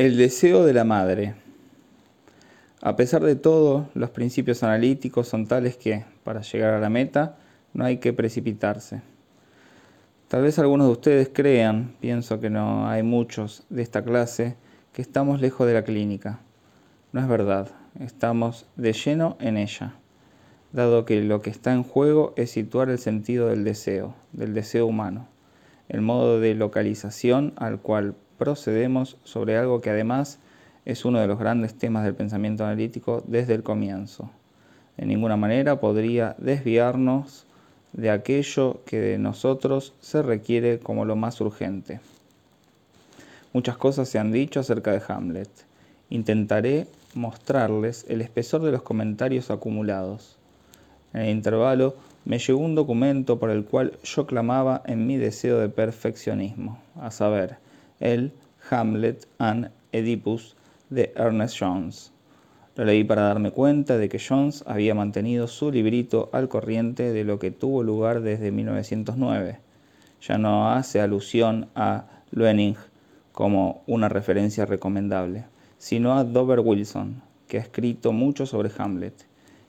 El deseo de la madre. A pesar de todo, los principios analíticos son tales que, para llegar a la meta, no hay que precipitarse. Tal vez algunos de ustedes crean, pienso que no hay muchos de esta clase, que estamos lejos de la clínica. No es verdad, estamos de lleno en ella, dado que lo que está en juego es situar el sentido del deseo, del deseo humano, el modo de localización al cual procedemos sobre algo que además es uno de los grandes temas del pensamiento analítico desde el comienzo. De ninguna manera podría desviarnos de aquello que de nosotros se requiere como lo más urgente. Muchas cosas se han dicho acerca de Hamlet. Intentaré mostrarles el espesor de los comentarios acumulados. En el intervalo me llegó un documento por el cual yo clamaba en mi deseo de perfeccionismo, a saber, el Hamlet and Oedipus de Ernest Jones. Lo leí para darme cuenta de que Jones había mantenido su librito al corriente de lo que tuvo lugar desde 1909. Ya no hace alusión a Luening como una referencia recomendable, sino a Dover Wilson, que ha escrito mucho sobre Hamlet,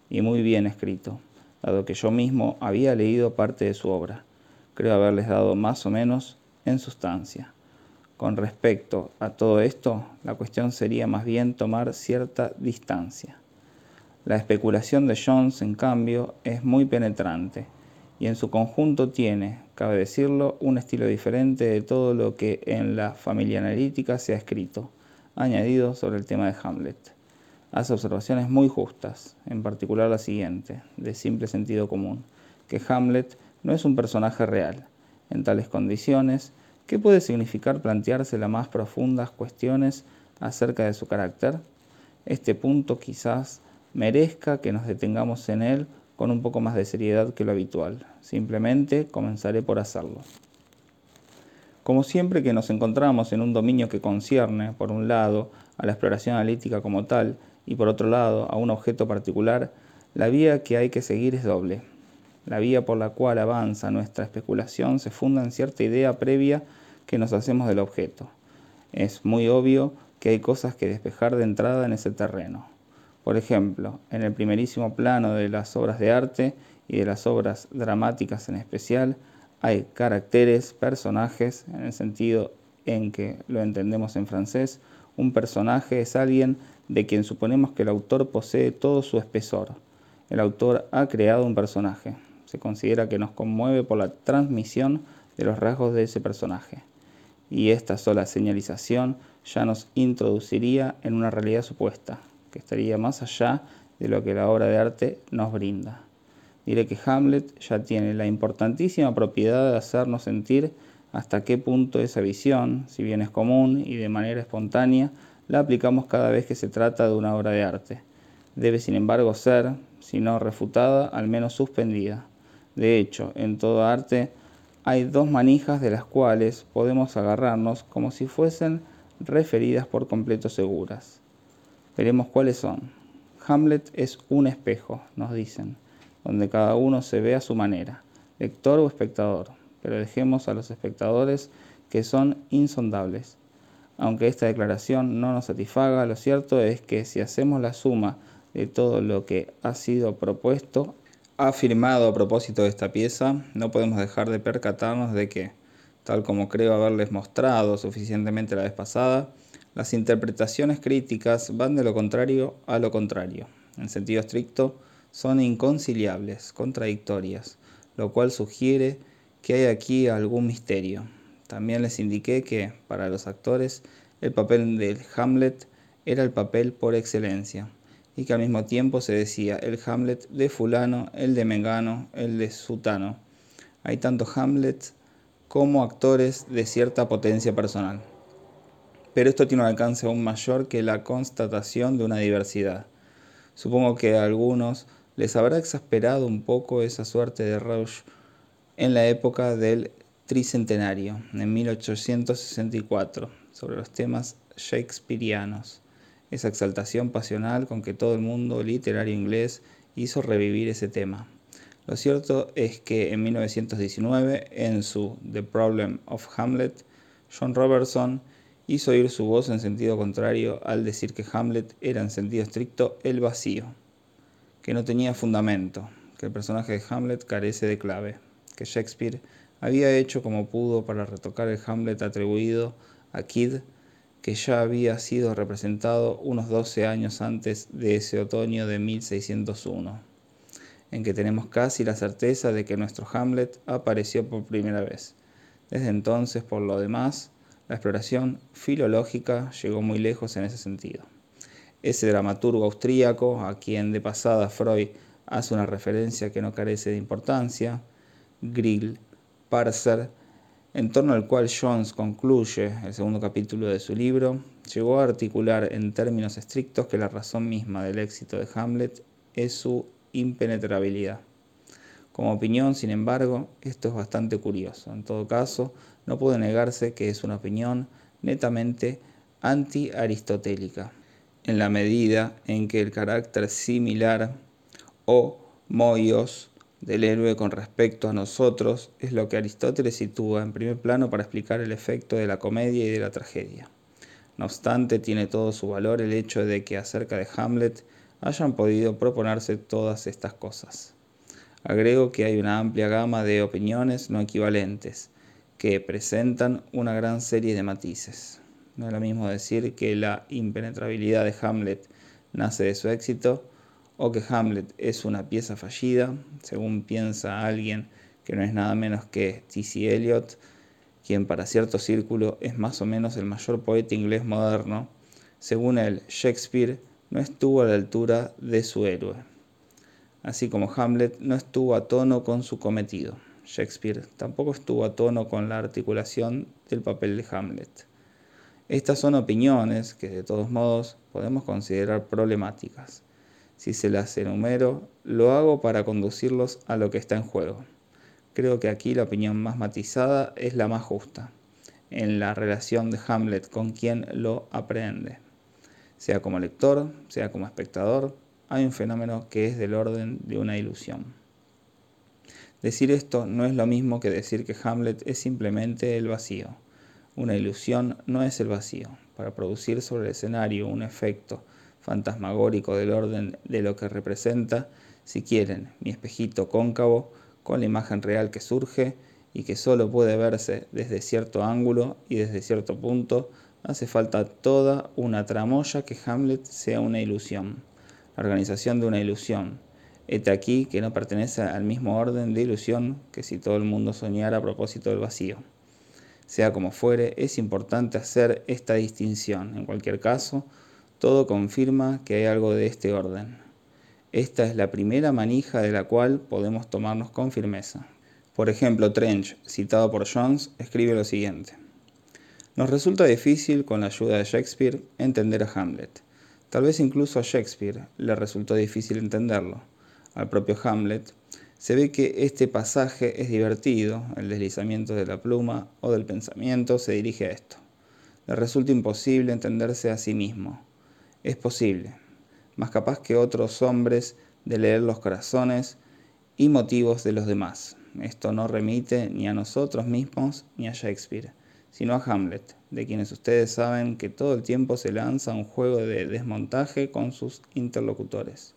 y muy bien escrito, dado que yo mismo había leído parte de su obra. Creo haberles dado más o menos en sustancia. Con respecto a todo esto, la cuestión sería más bien tomar cierta distancia. La especulación de Jones, en cambio, es muy penetrante y en su conjunto tiene, cabe decirlo, un estilo diferente de todo lo que en la familia analítica se ha escrito, añadido sobre el tema de Hamlet. Hace observaciones muy justas, en particular la siguiente, de simple sentido común, que Hamlet no es un personaje real. En tales condiciones, ¿Qué puede significar plantearse las más profundas cuestiones acerca de su carácter? Este punto quizás merezca que nos detengamos en él con un poco más de seriedad que lo habitual. Simplemente comenzaré por hacerlo. Como siempre que nos encontramos en un dominio que concierne, por un lado, a la exploración analítica como tal, y por otro lado, a un objeto particular, la vía que hay que seguir es doble. La vía por la cual avanza nuestra especulación se funda en cierta idea previa que nos hacemos del objeto. Es muy obvio que hay cosas que despejar de entrada en ese terreno. Por ejemplo, en el primerísimo plano de las obras de arte y de las obras dramáticas en especial, hay caracteres, personajes, en el sentido en que lo entendemos en francés, un personaje es alguien de quien suponemos que el autor posee todo su espesor. El autor ha creado un personaje. Se considera que nos conmueve por la transmisión de los rasgos de ese personaje y esta sola señalización ya nos introduciría en una realidad supuesta, que estaría más allá de lo que la obra de arte nos brinda. Diré que Hamlet ya tiene la importantísima propiedad de hacernos sentir hasta qué punto esa visión, si bien es común y de manera espontánea, la aplicamos cada vez que se trata de una obra de arte. Debe, sin embargo, ser, si no refutada, al menos suspendida. De hecho, en todo arte, hay dos manijas de las cuales podemos agarrarnos como si fuesen referidas por completo seguras. Veremos cuáles son. Hamlet es un espejo, nos dicen, donde cada uno se ve a su manera, lector o espectador, pero dejemos a los espectadores que son insondables. Aunque esta declaración no nos satisfaga, lo cierto es que si hacemos la suma de todo lo que ha sido propuesto afirmado a propósito de esta pieza, no podemos dejar de percatarnos de que, tal como creo haberles mostrado suficientemente la vez pasada, las interpretaciones críticas van de lo contrario a lo contrario. En sentido estricto, son inconciliables, contradictorias, lo cual sugiere que hay aquí algún misterio. También les indiqué que, para los actores, el papel del Hamlet era el papel por excelencia y que al mismo tiempo se decía el Hamlet de fulano, el de Mengano, el de Sutano. Hay tanto Hamlets como actores de cierta potencia personal. Pero esto tiene un alcance aún mayor que la constatación de una diversidad. Supongo que a algunos les habrá exasperado un poco esa suerte de Rausch en la época del tricentenario, en 1864, sobre los temas shakespearianos esa exaltación pasional con que todo el mundo literario inglés hizo revivir ese tema. Lo cierto es que en 1919, en su The Problem of Hamlet, John Robertson hizo oír su voz en sentido contrario al decir que Hamlet era en sentido estricto el vacío, que no tenía fundamento, que el personaje de Hamlet carece de clave, que Shakespeare había hecho como pudo para retocar el Hamlet atribuido a Kidd, que ya había sido representado unos 12 años antes de ese otoño de 1601, en que tenemos casi la certeza de que nuestro Hamlet apareció por primera vez. Desde entonces, por lo demás, la exploración filológica llegó muy lejos en ese sentido. Ese dramaturgo austríaco, a quien de pasada Freud hace una referencia que no carece de importancia, Grill, Parser, en torno al cual Jones concluye el segundo capítulo de su libro, llegó a articular en términos estrictos que la razón misma del éxito de Hamlet es su impenetrabilidad. Como opinión, sin embargo, esto es bastante curioso. En todo caso, no puede negarse que es una opinión netamente anti-aristotélica, en la medida en que el carácter similar o moios del héroe con respecto a nosotros es lo que Aristóteles sitúa en primer plano para explicar el efecto de la comedia y de la tragedia. No obstante, tiene todo su valor el hecho de que acerca de Hamlet hayan podido proponerse todas estas cosas. Agrego que hay una amplia gama de opiniones no equivalentes que presentan una gran serie de matices. No es lo mismo decir que la impenetrabilidad de Hamlet nace de su éxito o que Hamlet es una pieza fallida, según piensa alguien que no es nada menos que T.C. Eliot, quien para cierto círculo es más o menos el mayor poeta inglés moderno, según él, Shakespeare no estuvo a la altura de su héroe, así como Hamlet no estuvo a tono con su cometido. Shakespeare tampoco estuvo a tono con la articulación del papel de Hamlet. Estas son opiniones que de todos modos podemos considerar problemáticas si se las enumero, lo hago para conducirlos a lo que está en juego. Creo que aquí la opinión más matizada es la más justa, en la relación de Hamlet con quien lo aprende. Sea como lector, sea como espectador, hay un fenómeno que es del orden de una ilusión. Decir esto no es lo mismo que decir que Hamlet es simplemente el vacío. Una ilusión no es el vacío. Para producir sobre el escenario un efecto fantasmagórico del orden de lo que representa, si quieren, mi espejito cóncavo con la imagen real que surge y que solo puede verse desde cierto ángulo y desde cierto punto, hace falta toda una tramoya que Hamlet sea una ilusión, la organización de una ilusión. Este aquí que no pertenece al mismo orden de ilusión que si todo el mundo soñara a propósito del vacío. Sea como fuere, es importante hacer esta distinción. En cualquier caso, todo confirma que hay algo de este orden. Esta es la primera manija de la cual podemos tomarnos con firmeza. Por ejemplo, Trench, citado por Jones, escribe lo siguiente. Nos resulta difícil, con la ayuda de Shakespeare, entender a Hamlet. Tal vez incluso a Shakespeare le resultó difícil entenderlo. Al propio Hamlet se ve que este pasaje es divertido, el deslizamiento de la pluma o del pensamiento se dirige a esto. Le resulta imposible entenderse a sí mismo es posible, más capaz que otros hombres de leer los corazones y motivos de los demás. Esto no remite ni a nosotros mismos ni a Shakespeare, sino a Hamlet, de quienes ustedes saben que todo el tiempo se lanza un juego de desmontaje con sus interlocutores,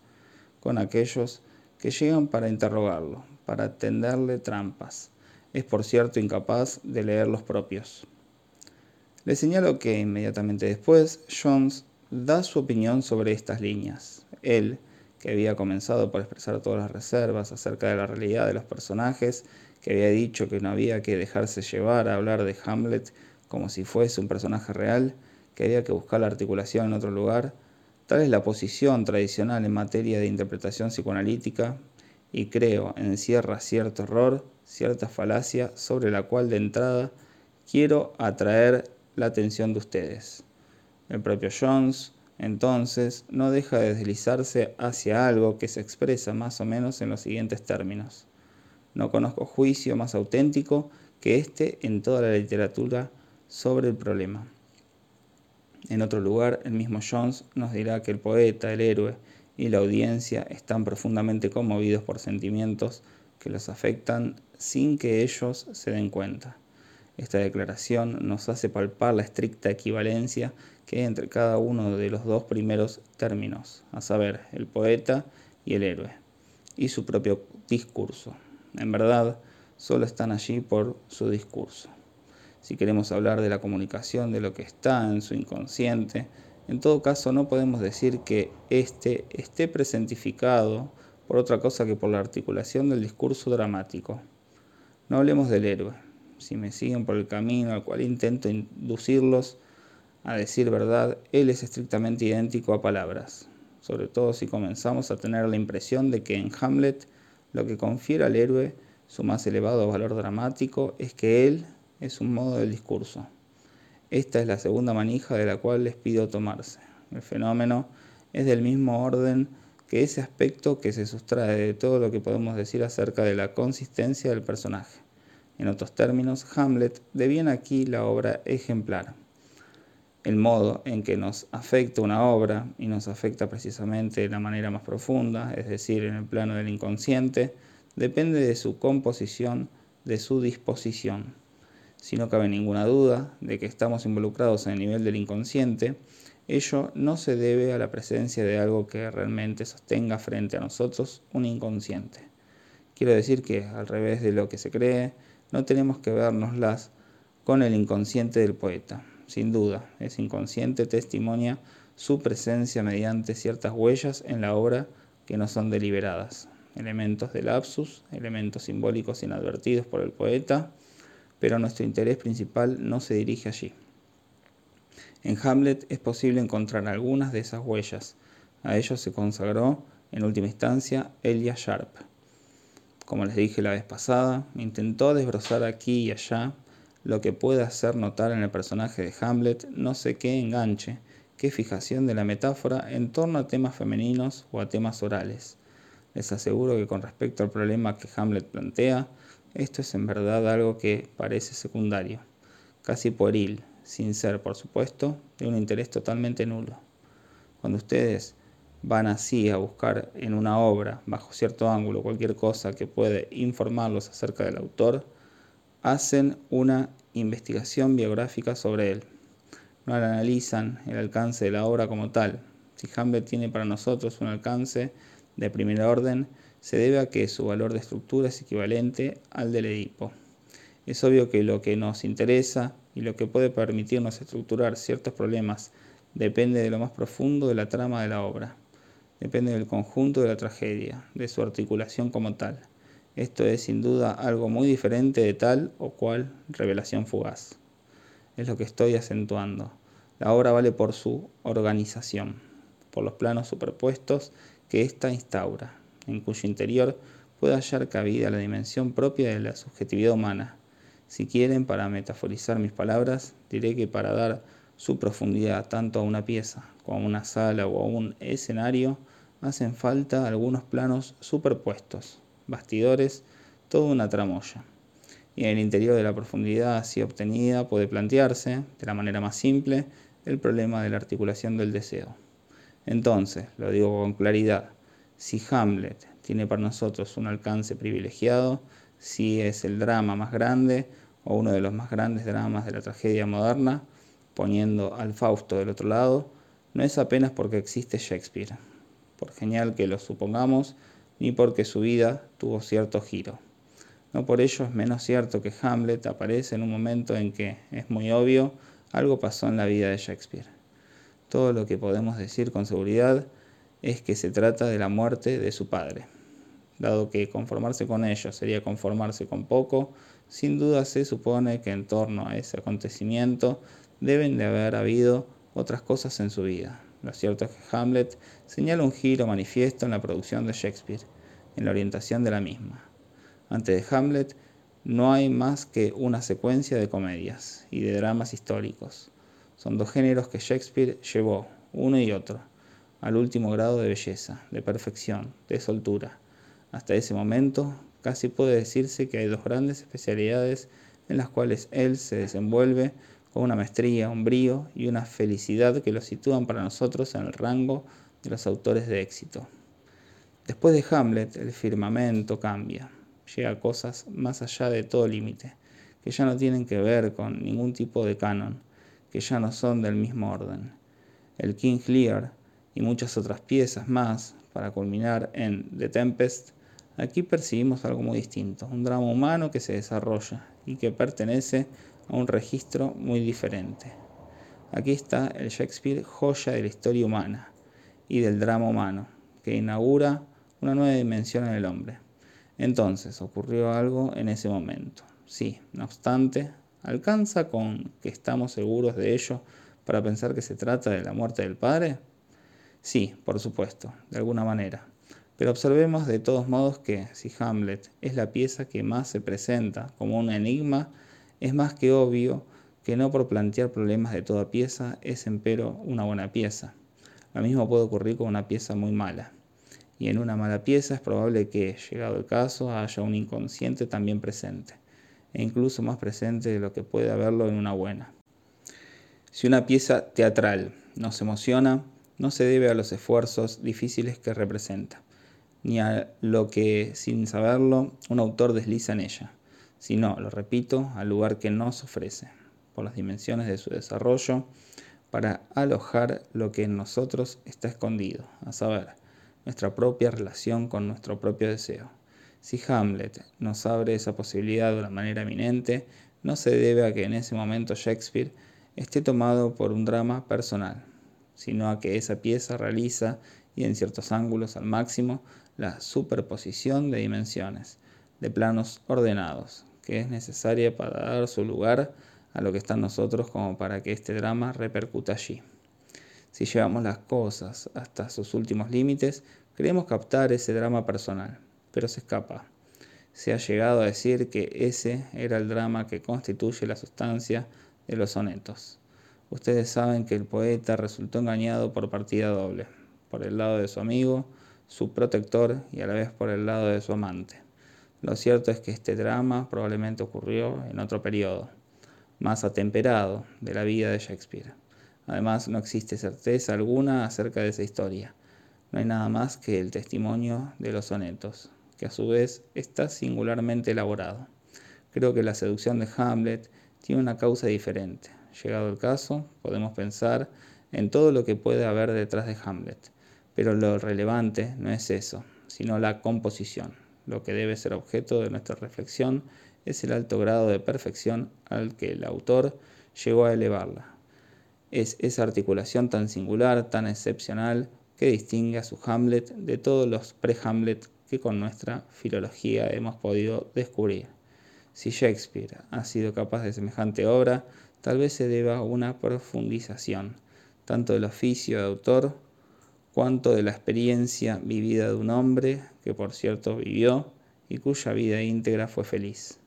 con aquellos que llegan para interrogarlo, para tenderle trampas. Es por cierto incapaz de leer los propios. Le señalo que inmediatamente después Jones da su opinión sobre estas líneas. Él, que había comenzado por expresar todas las reservas acerca de la realidad de los personajes, que había dicho que no había que dejarse llevar a hablar de Hamlet como si fuese un personaje real, que había que buscar la articulación en otro lugar, tal es la posición tradicional en materia de interpretación psicoanalítica, y creo encierra cierto error, cierta falacia sobre la cual de entrada quiero atraer la atención de ustedes. El propio Jones, entonces, no deja de deslizarse hacia algo que se expresa más o menos en los siguientes términos. No conozco juicio más auténtico que este en toda la literatura sobre el problema. En otro lugar, el mismo Jones nos dirá que el poeta, el héroe y la audiencia están profundamente conmovidos por sentimientos que los afectan sin que ellos se den cuenta. Esta declaración nos hace palpar la estricta equivalencia que hay entre cada uno de los dos primeros términos, a saber, el poeta y el héroe, y su propio discurso. En verdad, solo están allí por su discurso. Si queremos hablar de la comunicación de lo que está en su inconsciente, en todo caso no podemos decir que éste esté presentificado por otra cosa que por la articulación del discurso dramático. No hablemos del héroe, si me siguen por el camino al cual intento inducirlos a decir verdad, él es estrictamente idéntico a palabras, sobre todo si comenzamos a tener la impresión de que en Hamlet lo que confiere al héroe su más elevado valor dramático es que él es un modo del discurso. Esta es la segunda manija de la cual les pido tomarse. El fenómeno es del mismo orden que ese aspecto que se sustrae de todo lo que podemos decir acerca de la consistencia del personaje. En otros términos, Hamlet deviene aquí la obra ejemplar. El modo en que nos afecta una obra, y nos afecta precisamente de la manera más profunda, es decir, en el plano del inconsciente, depende de su composición, de su disposición. Si no cabe ninguna duda de que estamos involucrados en el nivel del inconsciente, ello no se debe a la presencia de algo que realmente sostenga frente a nosotros un inconsciente. Quiero decir que, al revés de lo que se cree, no tenemos que vernoslas con el inconsciente del poeta. Sin duda, ese inconsciente testimonia su presencia mediante ciertas huellas en la obra que no son deliberadas, elementos de lapsus, elementos simbólicos inadvertidos por el poeta, pero nuestro interés principal no se dirige allí. En Hamlet es posible encontrar algunas de esas huellas. A ellos se consagró, en última instancia, Elia Sharp. Como les dije la vez pasada, intentó desbrozar aquí y allá lo que puede hacer notar en el personaje de Hamlet no sé qué enganche, qué fijación de la metáfora en torno a temas femeninos o a temas orales. Les aseguro que con respecto al problema que Hamlet plantea, esto es en verdad algo que parece secundario, casi pueril, sin ser, por supuesto, de un interés totalmente nulo. Cuando ustedes van así a buscar en una obra, bajo cierto ángulo, cualquier cosa que puede informarlos acerca del autor, hacen una investigación biográfica sobre él. No analizan el alcance de la obra como tal. Si Hamlet tiene para nosotros un alcance de primer orden, se debe a que su valor de estructura es equivalente al del Edipo. Es obvio que lo que nos interesa y lo que puede permitirnos estructurar ciertos problemas depende de lo más profundo de la trama de la obra depende del conjunto de la tragedia, de su articulación como tal. Esto es sin duda algo muy diferente de tal o cual revelación fugaz. Es lo que estoy acentuando. La obra vale por su organización, por los planos superpuestos que ésta instaura, en cuyo interior puede hallar cabida la dimensión propia de la subjetividad humana. Si quieren, para metaforizar mis palabras, diré que para dar su profundidad tanto a una pieza como a una sala o a un escenario, hacen falta algunos planos superpuestos, bastidores, toda una tramoya. Y en el interior de la profundidad así obtenida puede plantearse, de la manera más simple, el problema de la articulación del deseo. Entonces, lo digo con claridad, si Hamlet tiene para nosotros un alcance privilegiado, si es el drama más grande o uno de los más grandes dramas de la tragedia moderna, poniendo al Fausto del otro lado, no es apenas porque existe Shakespeare, por genial que lo supongamos, ni porque su vida tuvo cierto giro. No por ello es menos cierto que Hamlet aparece en un momento en que, es muy obvio, algo pasó en la vida de Shakespeare. Todo lo que podemos decir con seguridad es que se trata de la muerte de su padre. Dado que conformarse con ello sería conformarse con poco, sin duda se supone que en torno a ese acontecimiento deben de haber habido otras cosas en su vida. Lo cierto es que Hamlet señala un giro manifiesto en la producción de Shakespeare, en la orientación de la misma. Antes de Hamlet no hay más que una secuencia de comedias y de dramas históricos. Son dos géneros que Shakespeare llevó, uno y otro, al último grado de belleza, de perfección, de soltura. Hasta ese momento casi puede decirse que hay dos grandes especialidades en las cuales él se desenvuelve con una maestría, un brío y una felicidad que lo sitúan para nosotros en el rango de los autores de éxito. Después de Hamlet, el firmamento cambia, llega a cosas más allá de todo límite, que ya no tienen que ver con ningún tipo de canon, que ya no son del mismo orden. El King Lear y muchas otras piezas más, para culminar en The Tempest, aquí percibimos algo muy distinto, un drama humano que se desarrolla y que pertenece a un registro muy diferente. Aquí está el Shakespeare joya de la historia humana y del drama humano, que inaugura una nueva dimensión en el hombre. Entonces ocurrió algo en ese momento. Sí, no obstante, ¿alcanza con que estamos seguros de ello para pensar que se trata de la muerte del padre? Sí, por supuesto, de alguna manera. Pero observemos de todos modos que si Hamlet es la pieza que más se presenta como un enigma, es más que obvio que no por plantear problemas de toda pieza es empero una buena pieza. Lo mismo puede ocurrir con una pieza muy mala. Y en una mala pieza es probable que, llegado el caso, haya un inconsciente también presente, e incluso más presente de lo que puede haberlo en una buena. Si una pieza teatral nos emociona, no se debe a los esfuerzos difíciles que representa, ni a lo que, sin saberlo, un autor desliza en ella, sino, lo repito, al lugar que nos ofrece, por las dimensiones de su desarrollo, para alojar lo que en nosotros está escondido, a saber, nuestra propia relación con nuestro propio deseo. Si Hamlet nos abre esa posibilidad de una manera eminente, no se debe a que en ese momento Shakespeare esté tomado por un drama personal, sino a que esa pieza realiza, y en ciertos ángulos al máximo, la superposición de dimensiones, de planos ordenados, que es necesaria para dar su lugar a lo que está en nosotros como para que este drama repercuta allí. Si llevamos las cosas hasta sus últimos límites, creemos captar ese drama personal, pero se escapa. Se ha llegado a decir que ese era el drama que constituye la sustancia de los sonetos. Ustedes saben que el poeta resultó engañado por partida doble, por el lado de su amigo, su protector y a la vez por el lado de su amante. Lo cierto es que este drama probablemente ocurrió en otro periodo, más atemperado de la vida de Shakespeare. Además, no existe certeza alguna acerca de esa historia. No hay nada más que el testimonio de los sonetos, que a su vez está singularmente elaborado. Creo que la seducción de Hamlet tiene una causa diferente. Llegado el caso, podemos pensar en todo lo que puede haber detrás de Hamlet, pero lo relevante no es eso, sino la composición. Lo que debe ser objeto de nuestra reflexión es el alto grado de perfección al que el autor llegó a elevarla es esa articulación tan singular, tan excepcional, que distingue a su Hamlet de todos los pre-Hamlet que con nuestra filología hemos podido descubrir. Si Shakespeare ha sido capaz de semejante obra, tal vez se deba a una profundización, tanto del oficio de autor, cuanto de la experiencia vivida de un hombre que por cierto vivió y cuya vida íntegra fue feliz.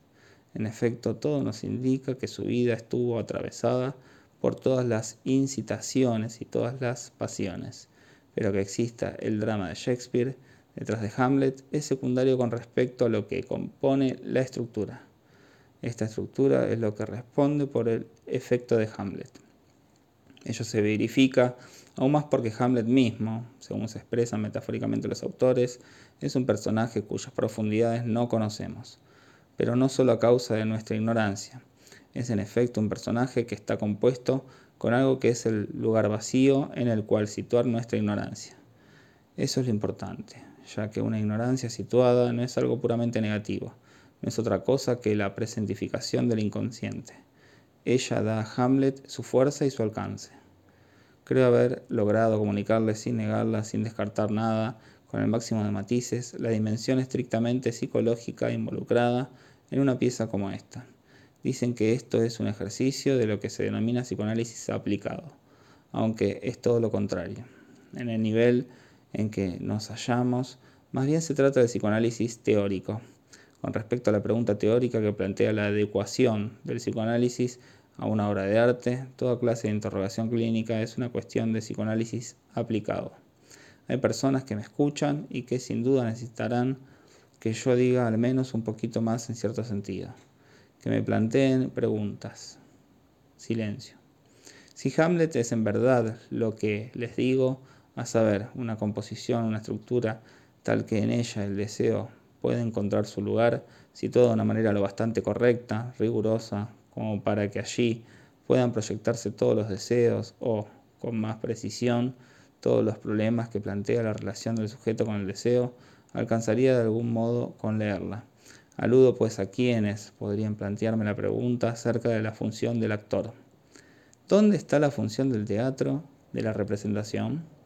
En efecto, todo nos indica que su vida estuvo atravesada por todas las incitaciones y todas las pasiones, pero que exista el drama de Shakespeare detrás de Hamlet es secundario con respecto a lo que compone la estructura. Esta estructura es lo que responde por el efecto de Hamlet. Ello se verifica aún más porque Hamlet mismo, según se expresan metafóricamente los autores, es un personaje cuyas profundidades no conocemos, pero no solo a causa de nuestra ignorancia, es en efecto un personaje que está compuesto con algo que es el lugar vacío en el cual situar nuestra ignorancia. Eso es lo importante, ya que una ignorancia situada no es algo puramente negativo, no es otra cosa que la presentificación del inconsciente. Ella da a Hamlet su fuerza y su alcance. Creo haber logrado comunicarle sin negarla, sin descartar nada, con el máximo de matices, la dimensión estrictamente psicológica involucrada en una pieza como esta dicen que esto es un ejercicio de lo que se denomina psicoanálisis aplicado, aunque es todo lo contrario. En el nivel en que nos hallamos, más bien se trata de psicoanálisis teórico. Con respecto a la pregunta teórica que plantea la adecuación del psicoanálisis a una obra de arte, toda clase de interrogación clínica es una cuestión de psicoanálisis aplicado. Hay personas que me escuchan y que sin duda necesitarán que yo diga al menos un poquito más en cierto sentido que me planteen preguntas. Silencio. Si Hamlet es en verdad lo que les digo, a saber, una composición, una estructura tal que en ella el deseo puede encontrar su lugar situado de una manera lo bastante correcta, rigurosa, como para que allí puedan proyectarse todos los deseos o, con más precisión, todos los problemas que plantea la relación del sujeto con el deseo, alcanzaría de algún modo con leerla. Aludo pues a quienes podrían plantearme la pregunta acerca de la función del actor. ¿Dónde está la función del teatro, de la representación?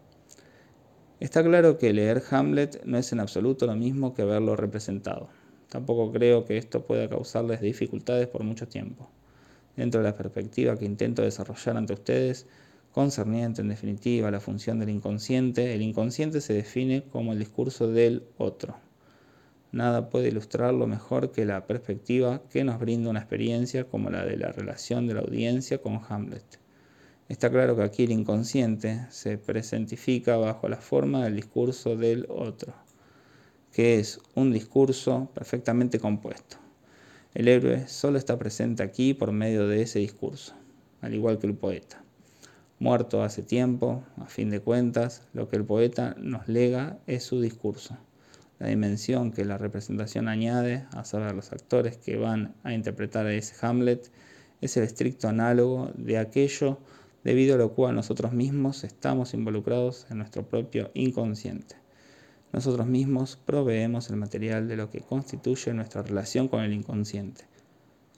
Está claro que leer Hamlet no es en absoluto lo mismo que verlo representado. Tampoco creo que esto pueda causarles dificultades por mucho tiempo. Dentro de la perspectiva que intento desarrollar ante ustedes, concerniente en definitiva a la función del inconsciente, el inconsciente se define como el discurso del otro. Nada puede ilustrarlo mejor que la perspectiva que nos brinda una experiencia como la de la relación de la audiencia con Hamlet. Está claro que aquí el inconsciente se presentifica bajo la forma del discurso del otro, que es un discurso perfectamente compuesto. El héroe solo está presente aquí por medio de ese discurso, al igual que el poeta. Muerto hace tiempo, a fin de cuentas, lo que el poeta nos lega es su discurso. La dimensión que la representación añade, a saber, los actores que van a interpretar a ese Hamlet, es el estricto análogo de aquello debido a lo cual nosotros mismos estamos involucrados en nuestro propio inconsciente. Nosotros mismos proveemos el material de lo que constituye nuestra relación con el inconsciente.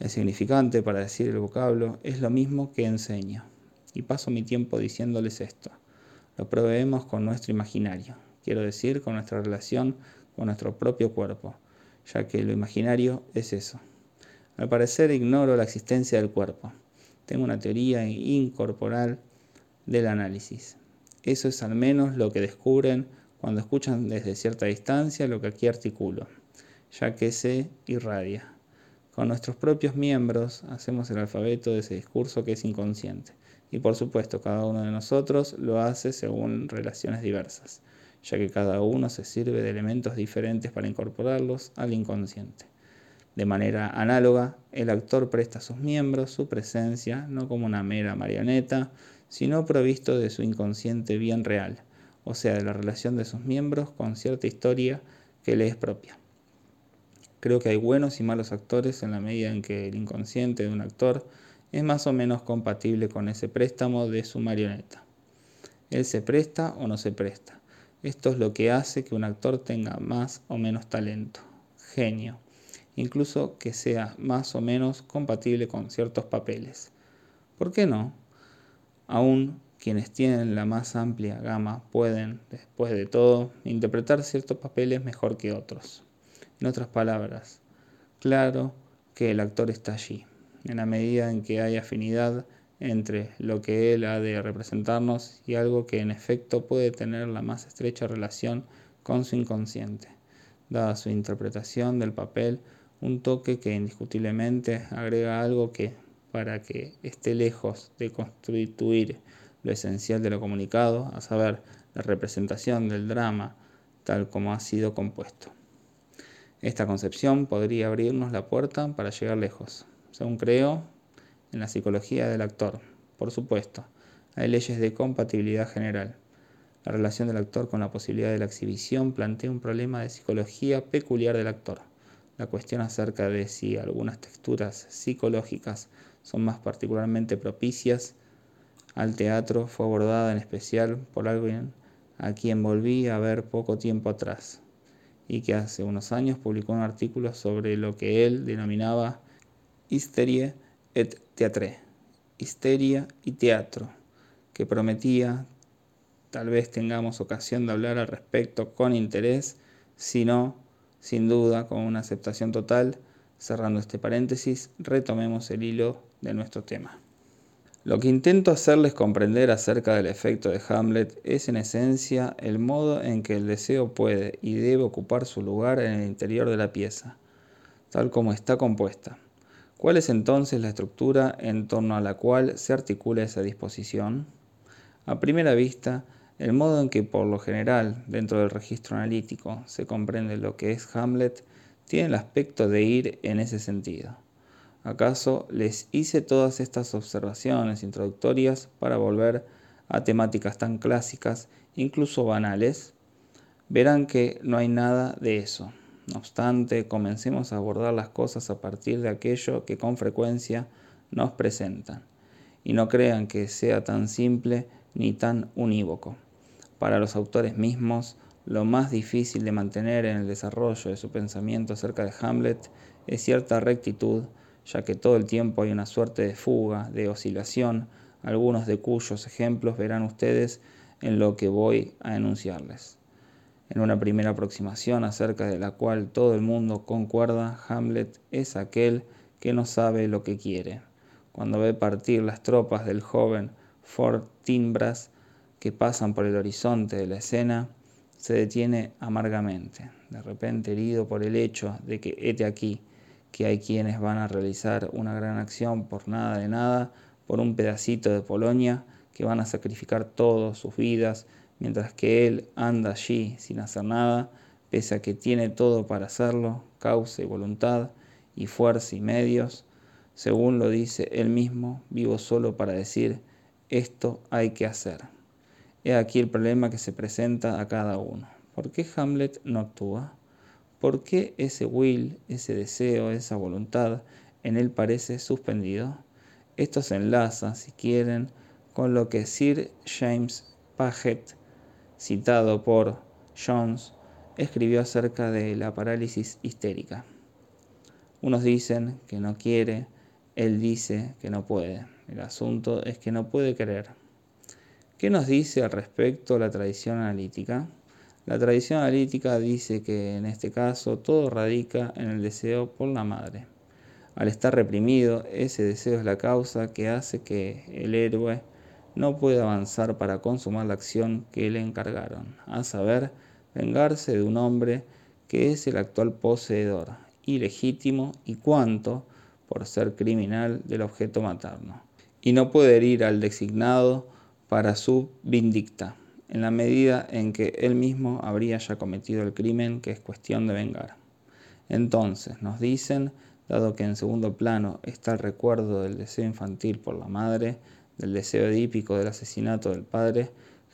El significante, para decir el vocablo, es lo mismo que enseña y paso mi tiempo diciéndoles esto. Lo proveemos con nuestro imaginario, quiero decir con nuestra relación con nuestro propio cuerpo, ya que lo imaginario es eso. Al parecer ignoro la existencia del cuerpo. Tengo una teoría incorporal del análisis. Eso es al menos lo que descubren cuando escuchan desde cierta distancia lo que aquí articulo, ya que se irradia. Con nuestros propios miembros hacemos el alfabeto de ese discurso que es inconsciente. Y por supuesto, cada uno de nosotros lo hace según relaciones diversas, ya que cada uno se sirve de elementos diferentes para incorporarlos al inconsciente. De manera análoga, el actor presta a sus miembros su presencia no como una mera marioneta, sino provisto de su inconsciente bien real, o sea, de la relación de sus miembros con cierta historia que le es propia. Creo que hay buenos y malos actores en la medida en que el inconsciente de un actor es más o menos compatible con ese préstamo de su marioneta. Él se presta o no se presta. Esto es lo que hace que un actor tenga más o menos talento, genio, incluso que sea más o menos compatible con ciertos papeles. ¿Por qué no? Aún quienes tienen la más amplia gama pueden, después de todo, interpretar ciertos papeles mejor que otros. En otras palabras, claro que el actor está allí en la medida en que hay afinidad entre lo que él ha de representarnos y algo que en efecto puede tener la más estrecha relación con su inconsciente, dada su interpretación del papel, un toque que indiscutiblemente agrega algo que, para que esté lejos de constituir lo esencial de lo comunicado, a saber, la representación del drama tal como ha sido compuesto. Esta concepción podría abrirnos la puerta para llegar lejos, según creo, en la psicología del actor. Por supuesto, hay leyes de compatibilidad general. La relación del actor con la posibilidad de la exhibición plantea un problema de psicología peculiar del actor. La cuestión acerca de si algunas texturas psicológicas son más particularmente propicias al teatro fue abordada en especial por alguien a quien volví a ver poco tiempo atrás y que hace unos años publicó un artículo sobre lo que él denominaba Histerie et Teatre, Histeria y Teatro, que prometía, tal vez tengamos ocasión de hablar al respecto con interés, si no, sin duda, con una aceptación total, cerrando este paréntesis, retomemos el hilo de nuestro tema. Lo que intento hacerles comprender acerca del efecto de Hamlet es en esencia el modo en que el deseo puede y debe ocupar su lugar en el interior de la pieza, tal como está compuesta. ¿Cuál es entonces la estructura en torno a la cual se articula esa disposición? A primera vista, el modo en que por lo general dentro del registro analítico se comprende lo que es Hamlet tiene el aspecto de ir en ese sentido. ¿Acaso les hice todas estas observaciones introductorias para volver a temáticas tan clásicas, incluso banales? Verán que no hay nada de eso. No obstante, comencemos a abordar las cosas a partir de aquello que con frecuencia nos presentan. Y no crean que sea tan simple ni tan unívoco. Para los autores mismos, lo más difícil de mantener en el desarrollo de su pensamiento acerca de Hamlet es cierta rectitud, ya que todo el tiempo hay una suerte de fuga, de oscilación, algunos de cuyos ejemplos verán ustedes en lo que voy a enunciarles. En una primera aproximación acerca de la cual todo el mundo concuerda, Hamlet es aquel que no sabe lo que quiere. Cuando ve partir las tropas del joven Fortinbras que pasan por el horizonte de la escena, se detiene amargamente, de repente herido por el hecho de que hete aquí, que hay quienes van a realizar una gran acción por nada de nada, por un pedacito de Polonia, que van a sacrificar todas sus vidas, mientras que él anda allí sin hacer nada, pese a que tiene todo para hacerlo, causa y voluntad, y fuerza y medios, según lo dice él mismo, vivo solo para decir, esto hay que hacer. He aquí el problema que se presenta a cada uno. ¿Por qué Hamlet no actúa? ¿Por qué ese will, ese deseo, esa voluntad en él parece suspendido? Esto se enlaza, si quieren, con lo que Sir James Paget, citado por Jones, escribió acerca de la parálisis histérica. Unos dicen que no quiere, él dice que no puede. El asunto es que no puede querer. ¿Qué nos dice al respecto la tradición analítica? La tradición analítica dice que en este caso todo radica en el deseo por la madre. Al estar reprimido, ese deseo es la causa que hace que el héroe no pueda avanzar para consumar la acción que le encargaron, a saber, vengarse de un hombre que es el actual poseedor, ilegítimo y cuanto, por ser criminal, del objeto materno. Y no puede herir al designado para su vindicta, en la medida en que él mismo habría ya cometido el crimen que es cuestión de vengar. Entonces, nos dicen dado que en segundo plano está el recuerdo del deseo infantil por la madre, del deseo edípico del asesinato del padre,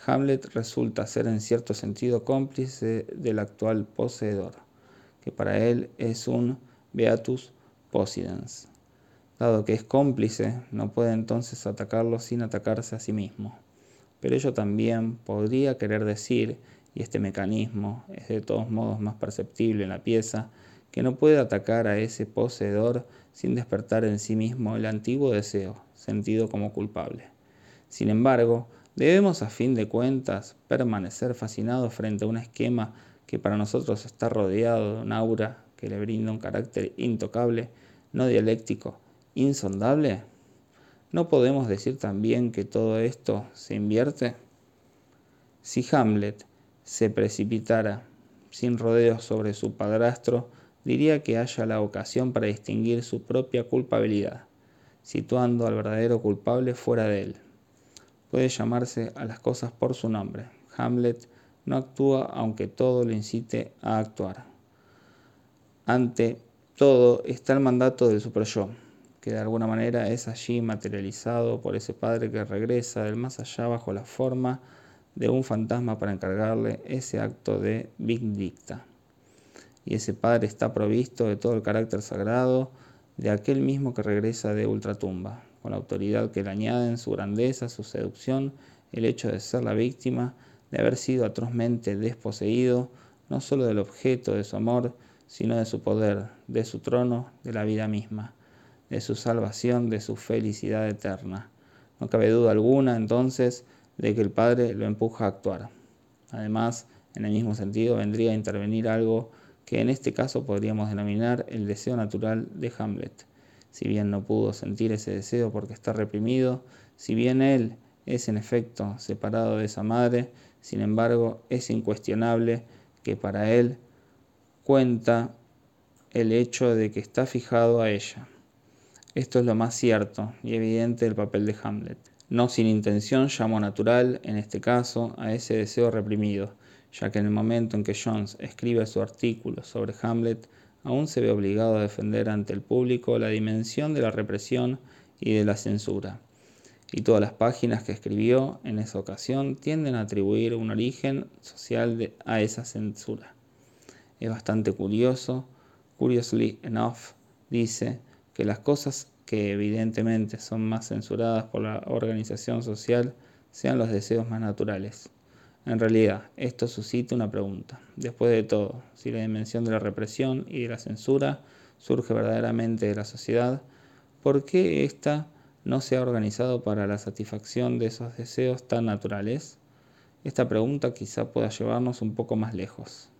Hamlet resulta ser en cierto sentido cómplice del actual poseedor, que para él es un beatus possidens. Dado que es cómplice, no puede entonces atacarlo sin atacarse a sí mismo. Pero ello también podría querer decir, y este mecanismo es de todos modos más perceptible en la pieza, que no puede atacar a ese poseedor sin despertar en sí mismo el antiguo deseo, sentido como culpable. Sin embargo, debemos a fin de cuentas permanecer fascinados frente a un esquema que para nosotros está rodeado de un aura que le brinda un carácter intocable, no dialéctico, insondable. ¿No podemos decir también que todo esto se invierte? Si Hamlet se precipitara sin rodeos sobre su padrastro, diría que haya la ocasión para distinguir su propia culpabilidad, situando al verdadero culpable fuera de él. Puede llamarse a las cosas por su nombre. Hamlet no actúa aunque todo lo incite a actuar. Ante todo está el mandato del superyo, que de alguna manera es allí materializado por ese padre que regresa del más allá bajo la forma de un fantasma para encargarle ese acto de vindicta. Y ese Padre está provisto de todo el carácter sagrado de aquel mismo que regresa de ultratumba, con la autoridad que le añaden su grandeza, su seducción, el hecho de ser la víctima, de haber sido atrozmente desposeído, no sólo del objeto de su amor, sino de su poder, de su trono, de la vida misma, de su salvación, de su felicidad eterna. No cabe duda alguna, entonces, de que el Padre lo empuja a actuar. Además, en el mismo sentido, vendría a intervenir algo que en este caso podríamos denominar el deseo natural de Hamlet. Si bien no pudo sentir ese deseo porque está reprimido, si bien él es en efecto separado de esa madre, sin embargo es incuestionable que para él cuenta el hecho de que está fijado a ella. Esto es lo más cierto y evidente del papel de Hamlet. No sin intención llamo natural, en este caso, a ese deseo reprimido, ya que en el momento en que Jones escribe su artículo sobre Hamlet, aún se ve obligado a defender ante el público la dimensión de la represión y de la censura. Y todas las páginas que escribió en esa ocasión tienden a atribuir un origen social a esa censura. Es bastante curioso. Curiously enough, dice que las cosas que evidentemente son más censuradas por la organización social sean los deseos más naturales. En realidad, esto suscita una pregunta. Después de todo, si la dimensión de la represión y de la censura surge verdaderamente de la sociedad, ¿por qué ésta no se ha organizado para la satisfacción de esos deseos tan naturales? Esta pregunta quizá pueda llevarnos un poco más lejos.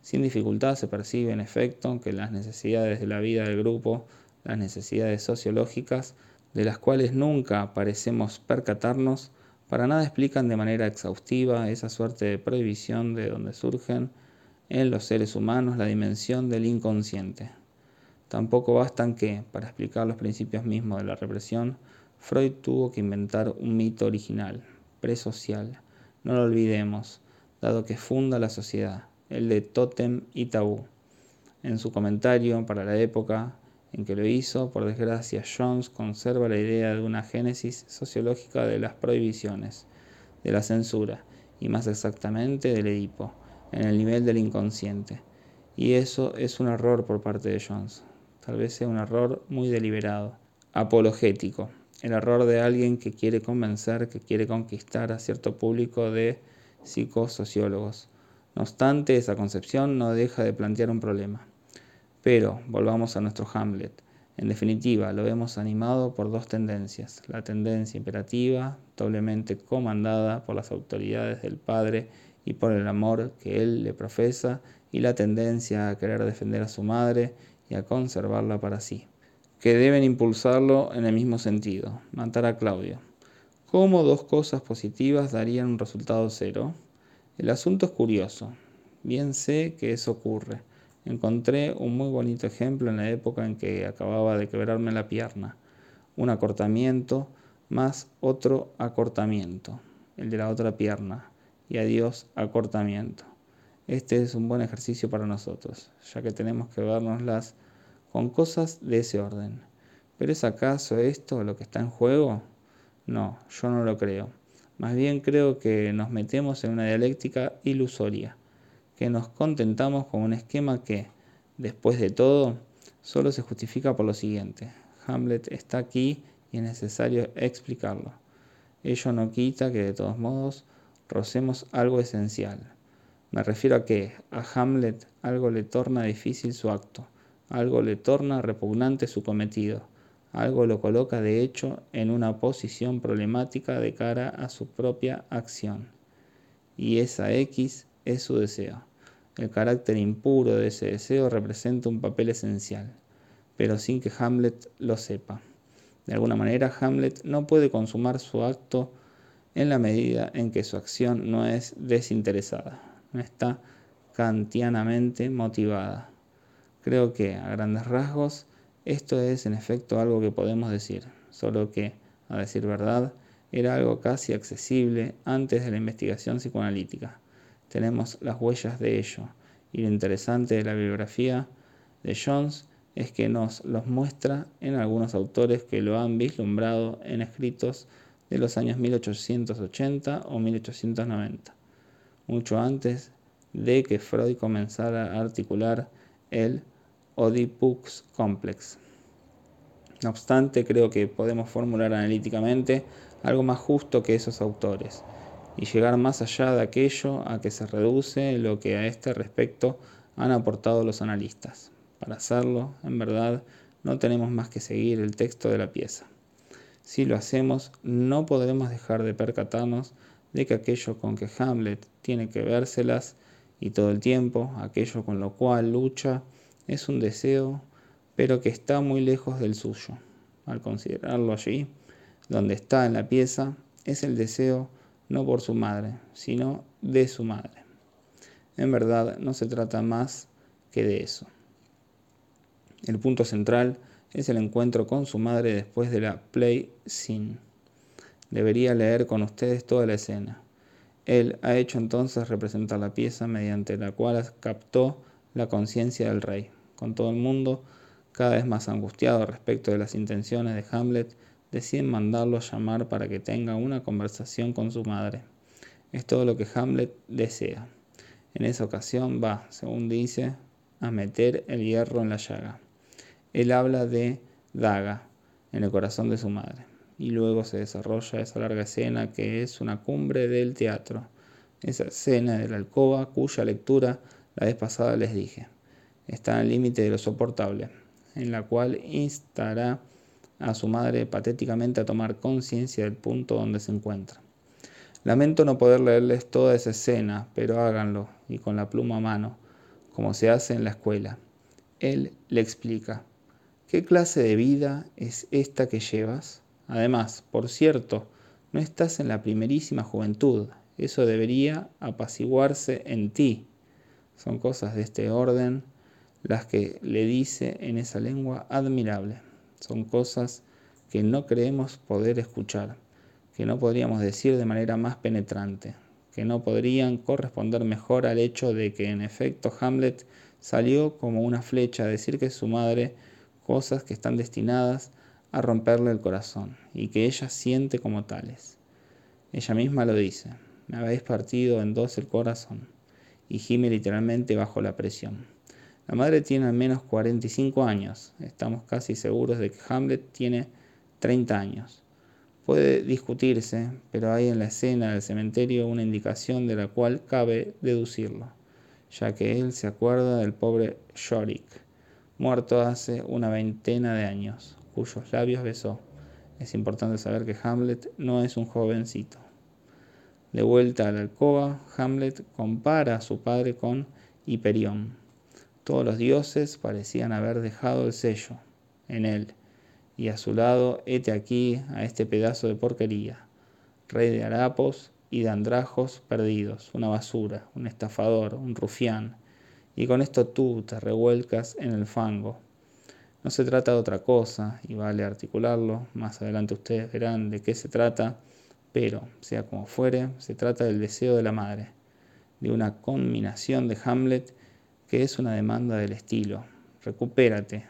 Sin dificultad se percibe en efecto que las necesidades de la vida del grupo, las necesidades sociológicas, de las cuales nunca parecemos percatarnos, para nada explican de manera exhaustiva esa suerte de prohibición de donde surgen en los seres humanos la dimensión del inconsciente. Tampoco bastan que, para explicar los principios mismos de la represión, Freud tuvo que inventar un mito original, presocial. No lo olvidemos, dado que funda la sociedad, el de tótem y tabú. En su comentario para la época en que lo hizo, por desgracia, Jones conserva la idea de una génesis sociológica de las prohibiciones, de la censura, y más exactamente del Edipo, en el nivel del inconsciente. Y eso es un error por parte de Jones tal vez sea un error muy deliberado, apologético, el error de alguien que quiere convencer, que quiere conquistar a cierto público de psicosociólogos. No obstante, esa concepción no deja de plantear un problema. Pero volvamos a nuestro Hamlet. En definitiva, lo vemos animado por dos tendencias. La tendencia imperativa, doblemente comandada por las autoridades del padre y por el amor que él le profesa, y la tendencia a querer defender a su madre y a conservarla para sí, que deben impulsarlo en el mismo sentido, matar a Claudio. ¿Cómo dos cosas positivas darían un resultado cero? El asunto es curioso. Bien sé que eso ocurre. Encontré un muy bonito ejemplo en la época en que acababa de quebrarme la pierna. Un acortamiento más otro acortamiento, el de la otra pierna. Y adiós acortamiento. Este es un buen ejercicio para nosotros, ya que tenemos que vernoslas con cosas de ese orden. ¿Pero es acaso esto lo que está en juego? No, yo no lo creo. Más bien creo que nos metemos en una dialéctica ilusoria, que nos contentamos con un esquema que, después de todo, solo se justifica por lo siguiente. Hamlet está aquí y es necesario explicarlo. Ello no quita que de todos modos rocemos algo esencial me refiero a que a Hamlet algo le torna difícil su acto, algo le torna repugnante su cometido, algo lo coloca de hecho en una posición problemática de cara a su propia acción. Y esa X es su deseo. El carácter impuro de ese deseo representa un papel esencial, pero sin que Hamlet lo sepa. De alguna manera, Hamlet no puede consumar su acto en la medida en que su acción no es desinteresada está kantianamente motivada. Creo que, a grandes rasgos, esto es en efecto algo que podemos decir, solo que, a decir verdad, era algo casi accesible antes de la investigación psicoanalítica. Tenemos las huellas de ello, y lo interesante de la bibliografía de Jones es que nos los muestra en algunos autores que lo han vislumbrado en escritos de los años 1880 o 1890 mucho antes de que Freud comenzara a articular el Oedipus complex. No obstante, creo que podemos formular analíticamente algo más justo que esos autores y llegar más allá de aquello a que se reduce lo que a este respecto han aportado los analistas. Para hacerlo, en verdad, no tenemos más que seguir el texto de la pieza. Si lo hacemos, no podremos dejar de percatarnos de que aquello con que Hamlet tiene que vérselas y todo el tiempo, aquello con lo cual lucha, es un deseo, pero que está muy lejos del suyo. Al considerarlo allí, donde está en la pieza, es el deseo no por su madre, sino de su madre. En verdad no se trata más que de eso. El punto central es el encuentro con su madre después de la play scene. Debería leer con ustedes toda la escena. Él ha hecho entonces representar la pieza mediante la cual captó la conciencia del rey. Con todo el mundo, cada vez más angustiado respecto de las intenciones de Hamlet, deciden mandarlo a llamar para que tenga una conversación con su madre. Es todo lo que Hamlet desea. En esa ocasión va, según dice, a meter el hierro en la llaga. Él habla de daga en el corazón de su madre. Y luego se desarrolla esa larga escena que es una cumbre del teatro. Esa escena de la alcoba cuya lectura la vez pasada les dije. Está al límite de lo soportable, en la cual instará a su madre patéticamente a tomar conciencia del punto donde se encuentra. Lamento no poder leerles toda esa escena, pero háganlo, y con la pluma a mano, como se hace en la escuela. Él le explica, ¿qué clase de vida es esta que llevas? Además, por cierto, no estás en la primerísima juventud, eso debería apaciguarse en ti. Son cosas de este orden las que le dice en esa lengua admirable. Son cosas que no creemos poder escuchar, que no podríamos decir de manera más penetrante, que no podrían corresponder mejor al hecho de que en efecto Hamlet salió como una flecha a decir que su madre cosas que están destinadas a romperle el corazón y que ella siente como tales. Ella misma lo dice, me habéis partido en dos el corazón y gime literalmente bajo la presión. La madre tiene al menos 45 años, estamos casi seguros de que Hamlet tiene 30 años. Puede discutirse, pero hay en la escena del cementerio una indicación de la cual cabe deducirlo, ya que él se acuerda del pobre Shorik, muerto hace una veintena de años, cuyos labios besó. Es importante saber que Hamlet no es un jovencito. De vuelta a la alcoba, Hamlet compara a su padre con Hiperión. Todos los dioses parecían haber dejado el sello en él y a su lado hete aquí a este pedazo de porquería, rey de harapos y de andrajos perdidos, una basura, un estafador, un rufián, y con esto tú te revuelcas en el fango. No se trata de otra cosa, y vale articularlo, más adelante ustedes verán de qué se trata, pero, sea como fuere, se trata del deseo de la madre, de una combinación de Hamlet que es una demanda del estilo. Recupérate,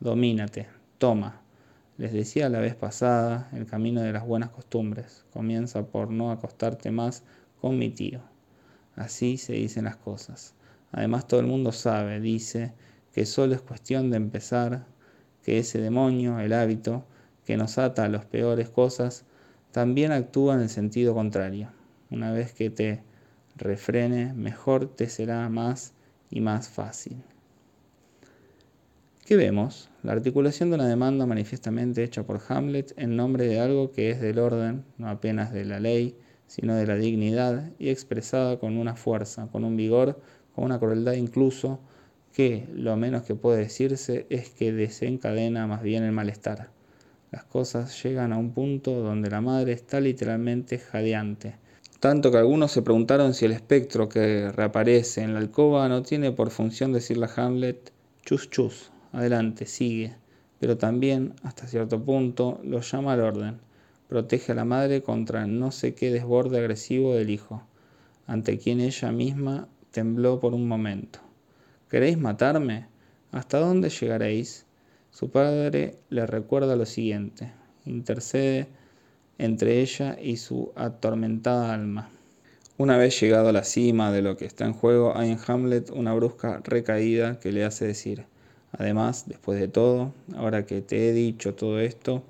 domínate, toma, les decía la vez pasada, el camino de las buenas costumbres comienza por no acostarte más con mi tío. Así se dicen las cosas. Además todo el mundo sabe, dice, que solo es cuestión de empezar, que ese demonio, el hábito, que nos ata a las peores cosas, también actúa en el sentido contrario. Una vez que te refrene, mejor te será más y más fácil. ¿Qué vemos? La articulación de una demanda manifiestamente hecha por Hamlet en nombre de algo que es del orden, no apenas de la ley, sino de la dignidad, y expresada con una fuerza, con un vigor, con una crueldad incluso, que lo menos que puede decirse es que desencadena más bien el malestar. Las cosas llegan a un punto donde la madre está literalmente jadeante, tanto que algunos se preguntaron si el espectro que reaparece en la alcoba no tiene por función decirle a Hamlet chus chus, adelante, sigue, pero también, hasta cierto punto, lo llama al orden, protege a la madre contra no sé qué desborde agresivo del hijo, ante quien ella misma tembló por un momento. ¿Queréis matarme? ¿Hasta dónde llegaréis? Su padre le recuerda lo siguiente, intercede entre ella y su atormentada alma. Una vez llegado a la cima de lo que está en juego, hay en Hamlet una brusca recaída que le hace decir, Además, después de todo, ahora que te he dicho todo esto,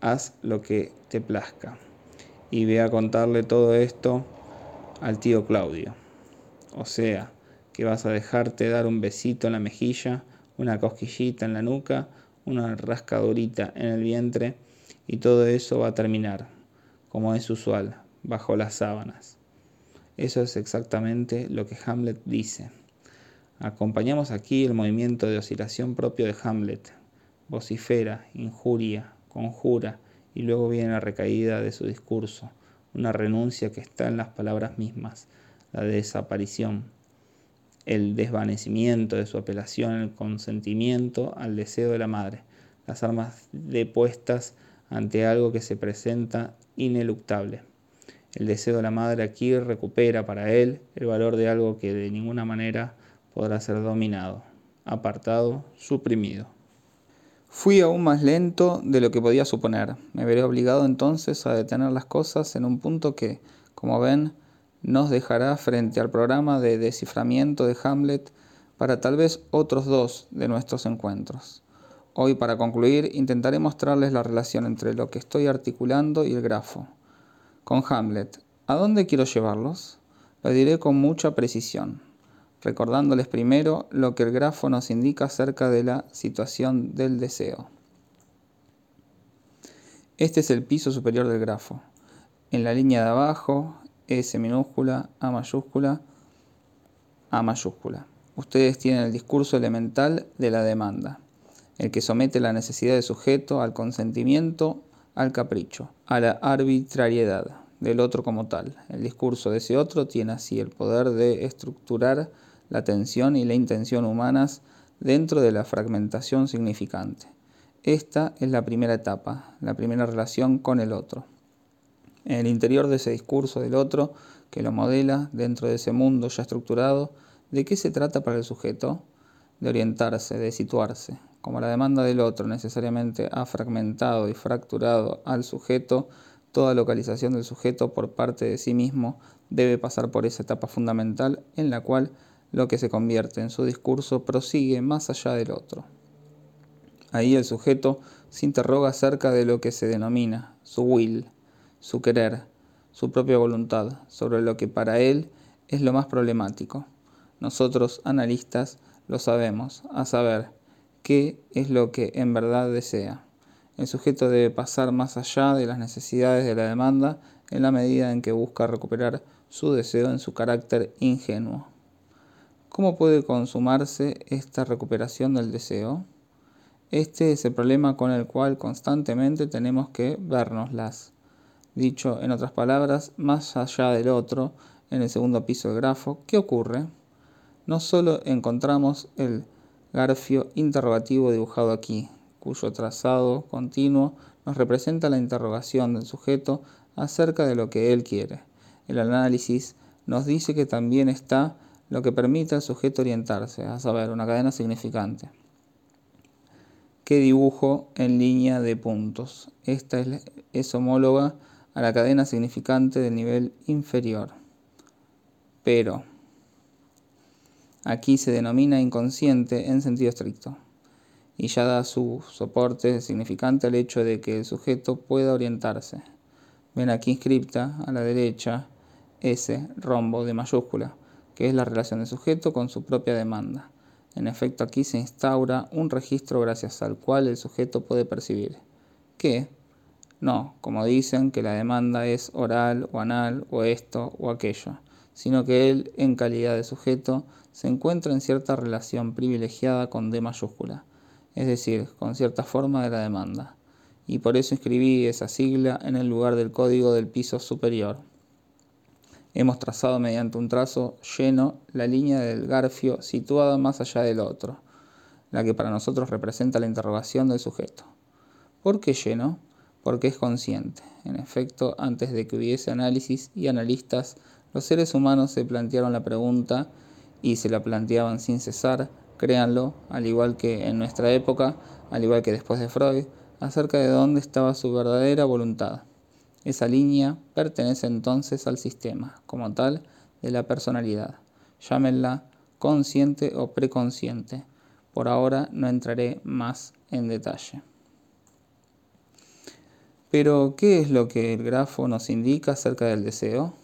haz lo que te plazca. Y ve a contarle todo esto al tío Claudio. O sea, que vas a dejarte dar un besito en la mejilla, una cosquillita en la nuca, una rascadurita en el vientre, y todo eso va a terminar, como es usual, bajo las sábanas. Eso es exactamente lo que Hamlet dice. Acompañamos aquí el movimiento de oscilación propio de Hamlet. Vocifera, injuria, conjura, y luego viene la recaída de su discurso, una renuncia que está en las palabras mismas, la desaparición, el desvanecimiento de su apelación, el consentimiento al deseo de la madre, las armas depuestas ante algo que se presenta ineluctable. El deseo de la madre aquí recupera para él el valor de algo que de ninguna manera podrá ser dominado, apartado, suprimido. Fui aún más lento de lo que podía suponer. Me veré obligado entonces a detener las cosas en un punto que, como ven, nos dejará frente al programa de desciframiento de Hamlet para tal vez otros dos de nuestros encuentros. Hoy, para concluir, intentaré mostrarles la relación entre lo que estoy articulando y el grafo. Con Hamlet, ¿a dónde quiero llevarlos? Lo diré con mucha precisión, recordándoles primero lo que el grafo nos indica acerca de la situación del deseo. Este es el piso superior del grafo. En la línea de abajo, S minúscula, A mayúscula, A mayúscula. Ustedes tienen el discurso elemental de la demanda, el que somete la necesidad del sujeto al consentimiento, al capricho, a la arbitrariedad del otro como tal. El discurso de ese otro tiene así el poder de estructurar la atención y la intención humanas dentro de la fragmentación significante. Esta es la primera etapa, la primera relación con el otro. En el interior de ese discurso del otro, que lo modela dentro de ese mundo ya estructurado, ¿de qué se trata para el sujeto? De orientarse, de situarse. Como la demanda del otro necesariamente ha fragmentado y fracturado al sujeto, toda localización del sujeto por parte de sí mismo debe pasar por esa etapa fundamental en la cual lo que se convierte en su discurso prosigue más allá del otro. Ahí el sujeto se interroga acerca de lo que se denomina su will, su querer, su propia voluntad, sobre lo que para él es lo más problemático. Nosotros, analistas, lo sabemos, a saber, qué es lo que en verdad desea. El sujeto debe pasar más allá de las necesidades de la demanda en la medida en que busca recuperar su deseo en su carácter ingenuo. ¿Cómo puede consumarse esta recuperación del deseo? Este es el problema con el cual constantemente tenemos que vernoslas. Dicho en otras palabras, más allá del otro, en el segundo piso del grafo, ¿qué ocurre? No solo encontramos el garfio interrogativo dibujado aquí, cuyo trazado continuo nos representa la interrogación del sujeto acerca de lo que él quiere. El análisis nos dice que también está lo que permite al sujeto orientarse, a saber, una cadena significante que dibujo en línea de puntos. Esta es, homóloga a la cadena significante del nivel inferior. Pero aquí se denomina inconsciente en sentido estricto y ya da su soporte significante al hecho de que el sujeto pueda orientarse. Ven aquí inscripta a la derecha ese rombo de mayúscula, que es la relación del sujeto con su propia demanda. En efecto, aquí se instaura un registro gracias al cual el sujeto puede percibir que, no, como dicen, que la demanda es oral o anal o esto o aquello, sino que él, en calidad de sujeto, se encuentra en cierta relación privilegiada con D mayúscula, es decir, con cierta forma de la demanda. Y por eso escribí esa sigla en el lugar del código del piso superior. Hemos trazado mediante un trazo lleno la línea del garfio situada más allá del otro, la que para nosotros representa la interrogación del sujeto. ¿Por qué lleno? Porque es consciente. En efecto, antes de que hubiese análisis y analistas, los seres humanos se plantearon la pregunta y se la planteaban sin cesar, créanlo, al igual que en nuestra época, al igual que después de Freud, acerca de dónde estaba su verdadera voluntad. Esa línea pertenece entonces al sistema, como tal, de la personalidad. Llámenla consciente o preconsciente. Por ahora no entraré más en detalle. Pero, ¿qué es lo que el grafo nos indica acerca del deseo?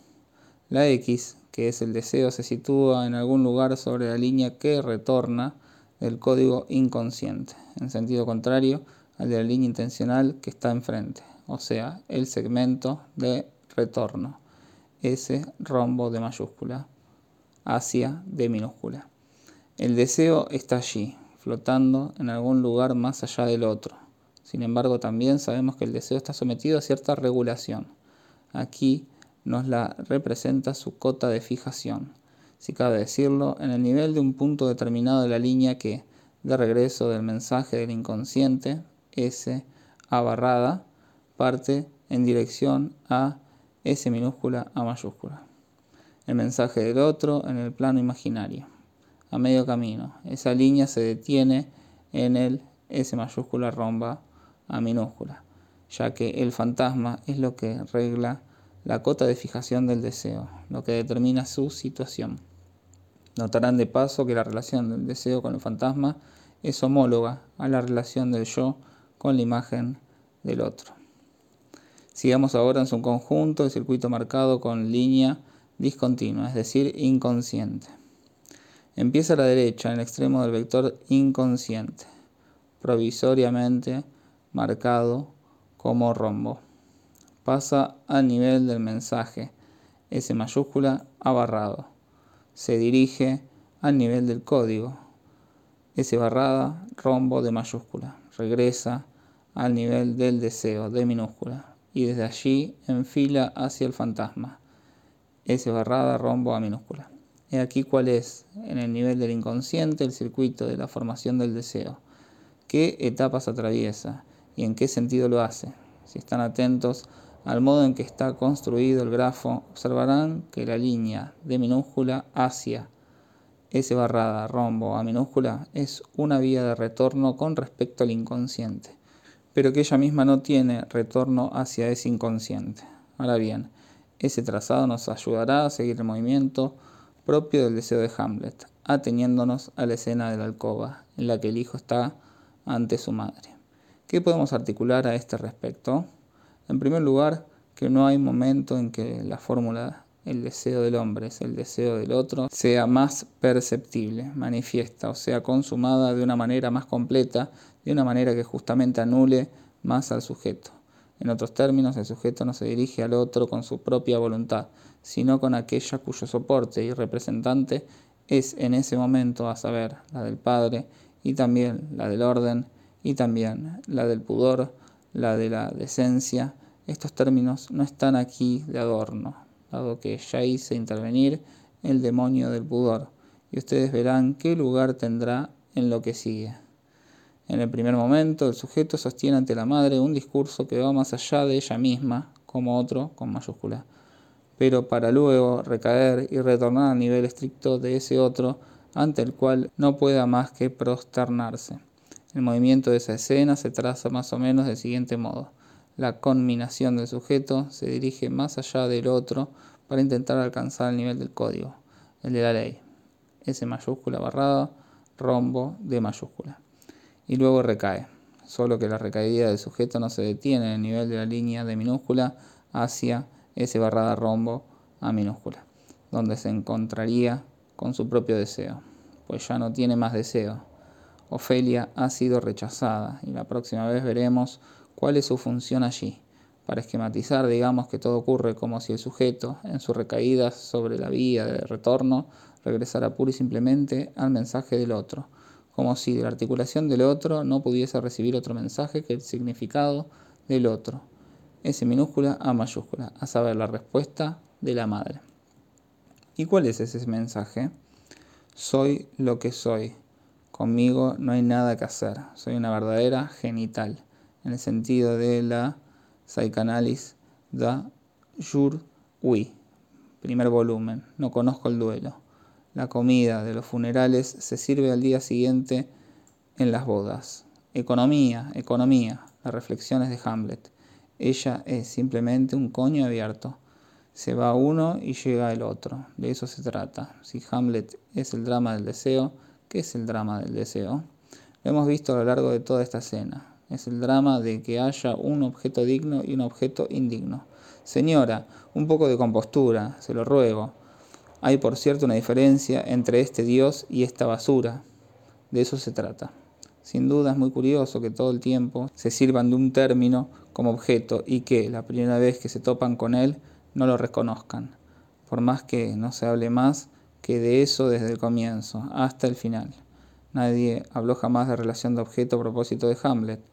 La X, que es el deseo, se sitúa en algún lugar sobre la línea que retorna del código inconsciente, en sentido contrario al de la línea intencional que está enfrente o sea, el segmento de retorno, ese rombo de mayúscula hacia de minúscula. El deseo está allí, flotando en algún lugar más allá del otro. Sin embargo, también sabemos que el deseo está sometido a cierta regulación. Aquí nos la representa su cota de fijación, si cabe decirlo, en el nivel de un punto determinado de la línea que, de regreso del mensaje del inconsciente, S A barrada, parte en dirección a S minúscula A mayúscula. El mensaje del otro en el plano imaginario. A medio camino. Esa línea se detiene en el S mayúscula romba A minúscula, ya que el fantasma es lo que regla la cota de fijación del deseo, lo que determina su situación. Notarán de paso que la relación del deseo con el fantasma es homóloga a la relación del yo con la imagen del otro. Sigamos ahora en su conjunto el circuito marcado con línea discontinua, es decir, inconsciente. Empieza a la derecha, en el extremo del vector inconsciente, provisoriamente marcado como rombo. Pasa al nivel del mensaje, S mayúscula, abarrado. Se dirige al nivel del código, S barrada, rombo de mayúscula. Regresa al nivel del deseo, de minúscula. Y desde allí enfila hacia el fantasma, S barrada, rombo a minúscula. He aquí cuál es, en el nivel del inconsciente, el circuito de la formación del deseo. ¿Qué etapas atraviesa y en qué sentido lo hace? Si están atentos al modo en que está construido el grafo, observarán que la línea de minúscula hacia S barrada, rombo a minúscula es una vía de retorno con respecto al inconsciente, pero que ella misma no tiene retorno hacia ese inconsciente. Ahora bien, ese trazado nos ayudará a seguir el movimiento propio del deseo de Hamlet, ateniéndonos a la escena de la alcoba, en la que el hijo está ante su madre. ¿Qué podemos articular a este respecto? En primer lugar, que no hay momento en que la fórmula el deseo del hombre es el deseo del otro sea más perceptible, manifiesta o sea consumada de una manera más completa, de una manera que justamente anule más al sujeto. En otros términos, el sujeto no se dirige al otro con su propia voluntad, sino con aquella cuyo soporte y representante es en ese momento, a saber, la del Padre y también la del orden y también la del pudor, la de la decencia. Estos términos no están aquí de adorno, dado que ya hice intervenir el demonio del pudor, y ustedes verán qué lugar tendrá en lo que sigue. En el primer momento, el sujeto sostiene ante la madre un discurso que va más allá de ella misma, como otro con mayúscula pero para luego recaer y retornar al nivel estricto de ese otro ante el cual no pueda más que prosternarse. El movimiento de esa escena se traza más o menos del siguiente modo. La conminación del sujeto se dirige más allá del otro para intentar alcanzar el nivel del código, el de la ley. S mayúscula barrada, rombo de mayúscula. Y luego recae, solo que la recaída del sujeto no se detiene en el nivel de la línea de minúscula hacia S barrada rombo a minúscula, donde se encontraría con su propio deseo, pues ya no tiene más deseo. Ofelia ha sido rechazada y la próxima vez veremos cuál es su función allí. Para esquematizar, digamos que todo ocurre como si el sujeto, en su recaída sobre la vía de retorno, regresara pura y simplemente al mensaje del otro, como si de la articulación del otro no pudiese recibir otro mensaje que el significado del otro, S minúscula A mayúscula, a saber, la respuesta de la madre. ¿Y cuál es ese mensaje? Soy lo que soy. Conmigo no hay nada que hacer. Soy una verdadera genital, en el sentido de la psicanálisis da jour oui. Primer volumen. No conozco el duelo. La comida de los funerales se sirve al día siguiente en las bodas. Economía, economía. Las reflexiones de Hamlet. Ella es simplemente un coño abierto. Se va uno y llega el otro. De eso se trata. Si Hamlet es el drama del deseo, ¿qué es el drama del deseo? Lo hemos visto a lo largo de toda esta escena. Es el drama de que haya un objeto digno y un objeto indigno. Señora, un poco de compostura, se lo ruego. Hay, por cierto, una diferencia entre este Dios y esta basura. De eso se trata. Sin duda es muy curioso que todo el tiempo se sirvan de un término como objeto y que la primera vez que se topan con él no lo reconozcan, por más que no se hable más que de eso desde el comienzo hasta el final. Nadie habló jamás de relación de objeto a propósito de Hamlet.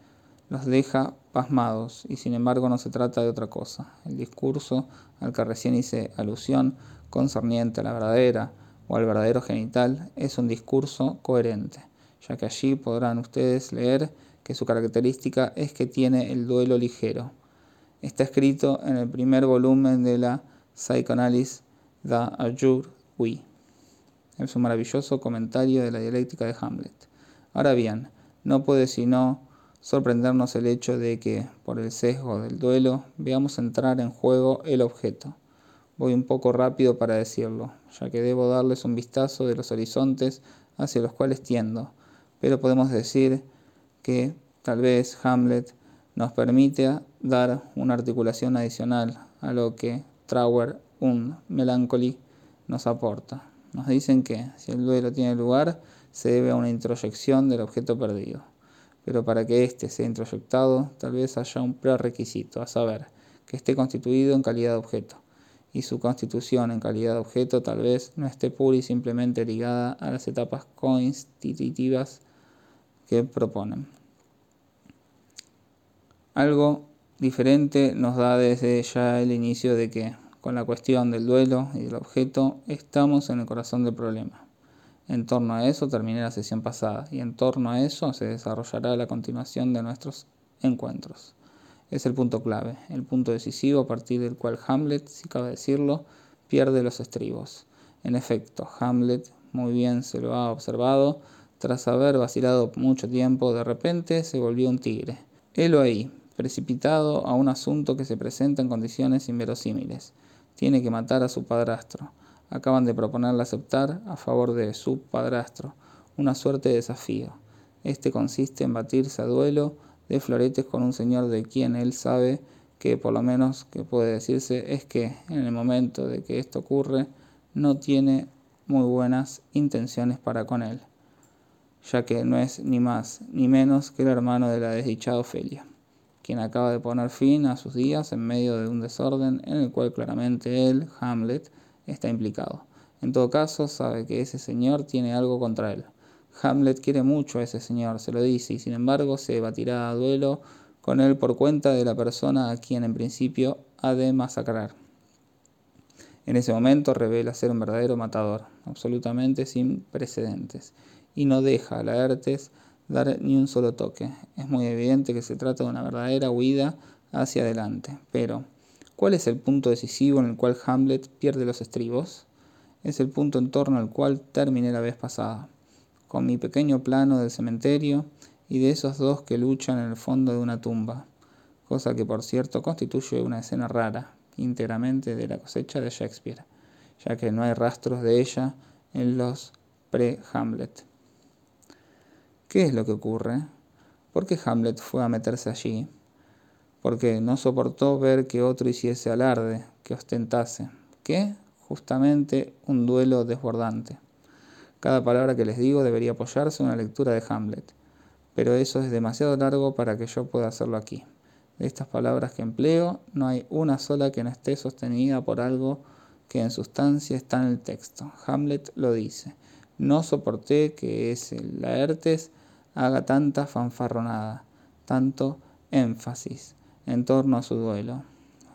Los deja pasmados y sin embargo no se trata de otra cosa. El discurso al que recién hice alusión concerniente a la verdadera o al verdadero genital es un discurso coherente, ya que allí podrán ustedes leer que su característica es que tiene el duelo ligero. Está escrito en el primer volumen de la Psychoanalyse da Jour Oui. Es un maravilloso comentario de la dialéctica de Hamlet. Ahora bien, no puede sino sorprendernos el hecho de que, por el sesgo del duelo, veamos entrar en juego el objeto. Voy un poco rápido para decirlo, ya que debo darles un vistazo de los horizontes hacia los cuales tiendo, pero podemos decir que tal vez Hamlet nos permite dar una articulación adicional a lo que Trauer un Melancholy nos aporta. Nos dicen que si el duelo tiene lugar, se debe a una introyección del objeto perdido. Pero para que éste sea introyectado, tal vez haya un prerequisito, a saber, que esté constituido en calidad de objeto. Y su constitución en calidad de objeto tal vez no esté pura y simplemente ligada a las etapas constitutivas que proponen. Algo diferente nos da desde ya el inicio de que con la cuestión del duelo y del objeto, estamos en el corazón del problema. En torno a eso terminé la sesión pasada y en torno a eso se desarrollará la continuación de nuestros encuentros. Es el punto clave, el punto decisivo a partir del cual Hamlet, si cabe decirlo, pierde los estribos. En efecto, Hamlet, muy bien se lo ha observado, tras haber vacilado mucho tiempo, de repente se volvió un tigre. Helo ahí, precipitado a un asunto que se presenta en condiciones inverosímiles tiene que matar a su padrastro. Acaban de proponerle aceptar a favor de su padrastro una suerte de desafío. Este consiste en batirse a duelo de floretes con un señor de quien él sabe que por lo menos que puede decirse es que en el momento de que esto ocurre no tiene muy buenas intenciones para con él, ya que no es ni más ni menos que el hermano de la desdichada Ofelia quien acaba de poner fin a sus días en medio de un desorden en el cual claramente él, Hamlet, está implicado. En todo caso, sabe que ese señor tiene algo contra él. Hamlet quiere mucho a ese señor, se lo dice, y sin embargo se batirá a duelo con él por cuenta de la persona a quien en principio ha de masacrar. En ese momento revela ser un verdadero matador, absolutamente sin precedentes, y no deja a Laertes dar ni un solo toque. Es muy evidente que se trata de una verdadera huida hacia adelante. Pero, ¿cuál es el punto decisivo en el cual Hamlet pierde los estribos? Es el punto en torno al cual terminé la vez pasada, con mi pequeño plano del cementerio y de esos dos que luchan en el fondo de una tumba, cosa que por cierto constituye una escena rara, íntegramente de la cosecha de Shakespeare, ya que no hay rastros de ella en los pre-Hamlet. ¿Qué es lo que ocurre? ¿Por qué Hamlet fue a meterse allí? Porque no soportó ver que otro hiciese alarde, que ostentase. ¿Qué? Justamente un duelo desbordante. Cada palabra que les digo debería apoyarse en una lectura de Hamlet, pero eso es demasiado largo para que yo pueda hacerlo aquí. De estas palabras que empleo, no hay una sola que no esté sostenida por algo que en sustancia está en el texto. Hamlet lo dice. No soporté que ese Laertes haga tanta fanfarronada, tanto énfasis en torno a su duelo.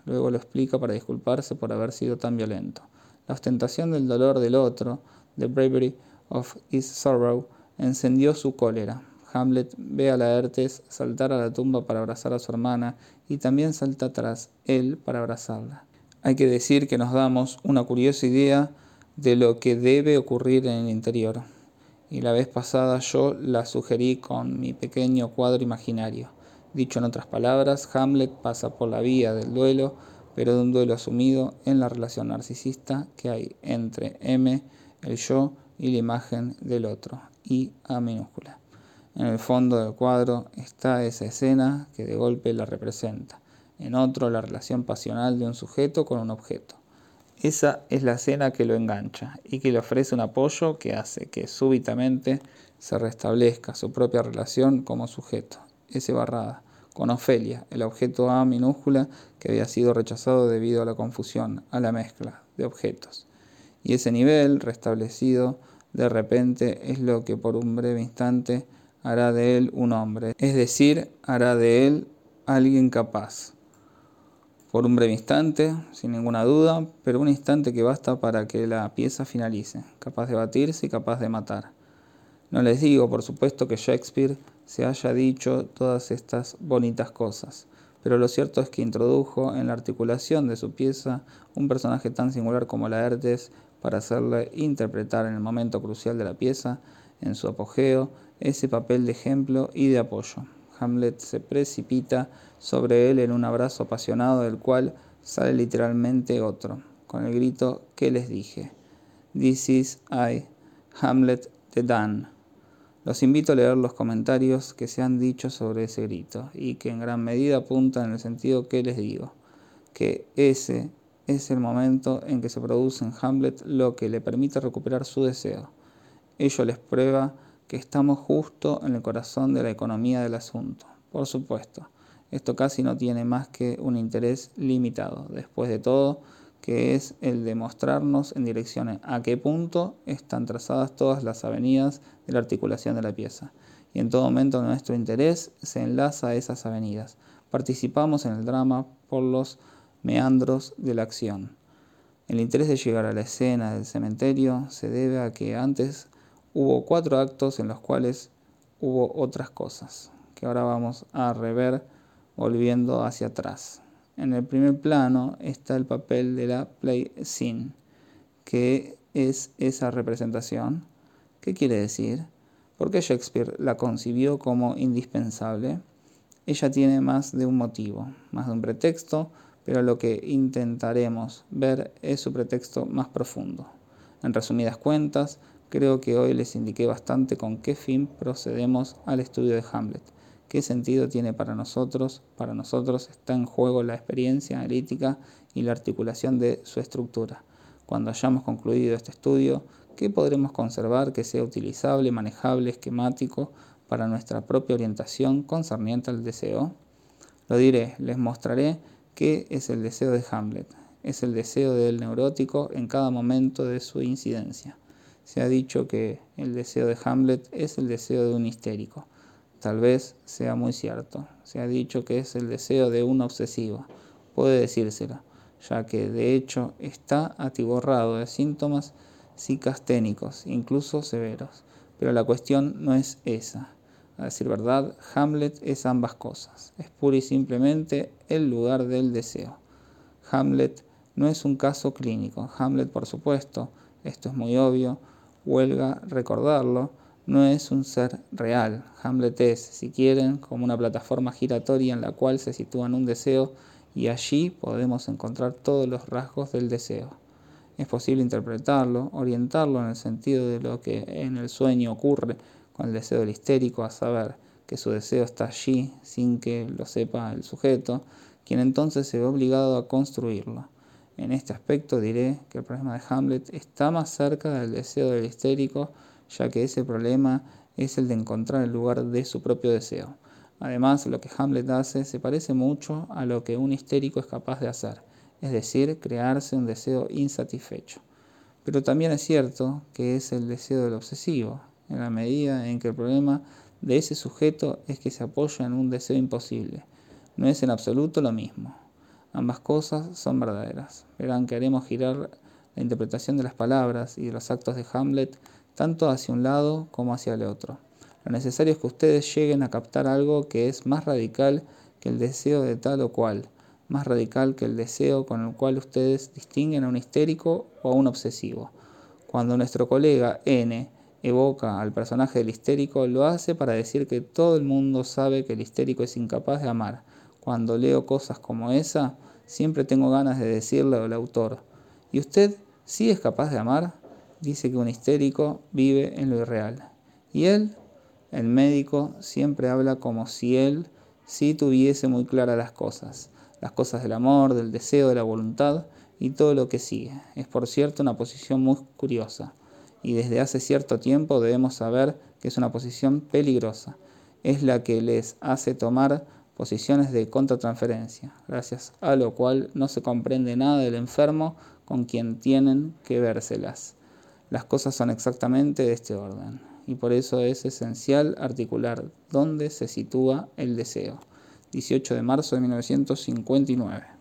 Luego lo explica para disculparse por haber sido tan violento. La ostentación del dolor del otro, the bravery of his sorrow, encendió su cólera. Hamlet ve a Laertes saltar a la tumba para abrazar a su hermana y también salta tras él para abrazarla. Hay que decir que nos damos una curiosa idea de lo que debe ocurrir en el interior y la vez pasada yo la sugerí con mi pequeño cuadro imaginario. Dicho en otras palabras, Hamlet pasa por la vía del duelo, pero de un duelo asumido en la relación narcisista que hay entre M, el yo, y la imagen del otro, I A minúscula. En el fondo del cuadro está esa escena que de golpe la representa, en otro la relación pasional de un sujeto con un objeto. Esa es la escena que lo engancha y que le ofrece un apoyo que hace que súbitamente se restablezca su propia relación como sujeto, ese barrada, con Ofelia, el objeto A minúscula que había sido rechazado debido a la confusión, a la mezcla de objetos. Y ese nivel restablecido de repente es lo que por un breve instante hará de él un hombre, es decir, hará de él alguien capaz, por un breve instante, sin ninguna duda, pero un instante que basta para que la pieza finalice, capaz de batirse y capaz de matar. No les digo, por supuesto, que Shakespeare se haya dicho todas estas bonitas cosas, pero lo cierto es que introdujo en la articulación de su pieza un personaje tan singular como Laertes para hacerle interpretar en el momento crucial de la pieza, en su apogeo, ese papel de ejemplo y de apoyo. Hamlet se precipita sobre él en un abrazo apasionado del cual sale literalmente otro, con el grito que les dije. This is I, Hamlet the Dan. Los invito a leer los comentarios que se han dicho sobre ese grito y que en gran medida apuntan en el sentido que les digo, que ese es el momento en que se produce en Hamlet lo que le permite recuperar su deseo. Ello les prueba que estamos justo en el corazón de la economía del asunto. Por supuesto, esto casi no tiene más que un interés limitado. Después de todo, que es el de mostrarnos en dirección a qué punto están trazadas todas las avenidas de la articulación de la pieza. Y en todo momento nuestro interés se enlaza a esas avenidas. Participamos en el drama por los meandros de la acción. El interés de llegar a la escena del cementerio se debe a que antes hubo cuatro actos en los cuales hubo otras cosas, que ahora vamos a rever volviendo hacia atrás. En el primer plano está el papel de la play scene, que es esa representación. ¿Qué quiere decir? Porque Shakespeare la concibió como indispensable. Ella tiene más de un motivo, más de un pretexto, pero lo que intentaremos ver es su pretexto más profundo. En resumidas cuentas, creo que hoy les indiqué bastante con qué fin procedemos al estudio de Hamlet qué sentido tiene para nosotros. Para nosotros está en juego la experiencia analítica y la articulación de su estructura. Cuando hayamos concluido este estudio, ¿qué podremos conservar que sea utilizable, manejable, esquemático para nuestra propia orientación concerniente al deseo? Lo diré, les mostraré qué es el deseo de Hamlet. Es el deseo del neurótico en cada momento de su incidencia. Se ha dicho que el deseo de Hamlet es el deseo de un histérico. Tal vez sea muy cierto. Se ha dicho que es el deseo de un obsesivo. Puede decírselo, ya que de hecho está atiborrado de síntomas psicasténicos, incluso severos. Pero la cuestión no es esa. A decir verdad, Hamlet es ambas cosas. Es pura y simplemente el lugar del deseo. Hamlet no es un caso clínico. Hamlet, por supuesto, esto es muy obvio, huelga recordarlo, no es un ser real. Hamlet es, si quieren, como una plataforma giratoria en la cual se sitúa un deseo y allí podemos encontrar todos los rasgos del deseo. Es posible interpretarlo, orientarlo en el sentido de lo que en el sueño ocurre con el deseo del histérico, a saber que su deseo está allí sin que lo sepa el sujeto, quien entonces se ve obligado a construirlo. En este aspecto diré que el problema de Hamlet está más cerca del deseo del histérico ya que ese problema es el de encontrar el lugar de su propio deseo. Además, lo que Hamlet hace se parece mucho a lo que un histérico es capaz de hacer, es decir, crearse un deseo insatisfecho. Pero también es cierto que es el deseo del obsesivo, en la medida en que el problema de ese sujeto es que se apoya en un deseo imposible. No es en absoluto lo mismo. Ambas cosas son verdaderas. Verán que haremos girar la interpretación de las palabras y de los actos de Hamlet tanto hacia un lado como hacia el otro. Lo necesario es que ustedes lleguen a captar algo que es más radical que el deseo de tal o cual, más radical que el deseo con el cual ustedes distinguen a un histérico o a un obsesivo. Cuando nuestro colega N evoca al personaje del histérico, lo hace para decir que todo el mundo sabe que el histérico es incapaz de amar. Cuando leo cosas como esa, siempre tengo ganas de decirle al autor, ¿y usted sí es capaz de amar? Dice que un histérico vive en lo irreal. Y él, el médico, siempre habla como si él sí tuviese muy claras las cosas, las cosas del amor, del deseo, de la voluntad y todo lo que sigue. Es por cierto una posición muy curiosa y desde hace cierto tiempo debemos saber que es una posición peligrosa. Es la que les hace tomar posiciones de contratransferencia, gracias a lo cual no se comprende nada del enfermo con quien tienen que vérselas. Las cosas son exactamente de este orden y por eso es esencial articular dónde se sitúa el deseo. 18 de marzo de 1959.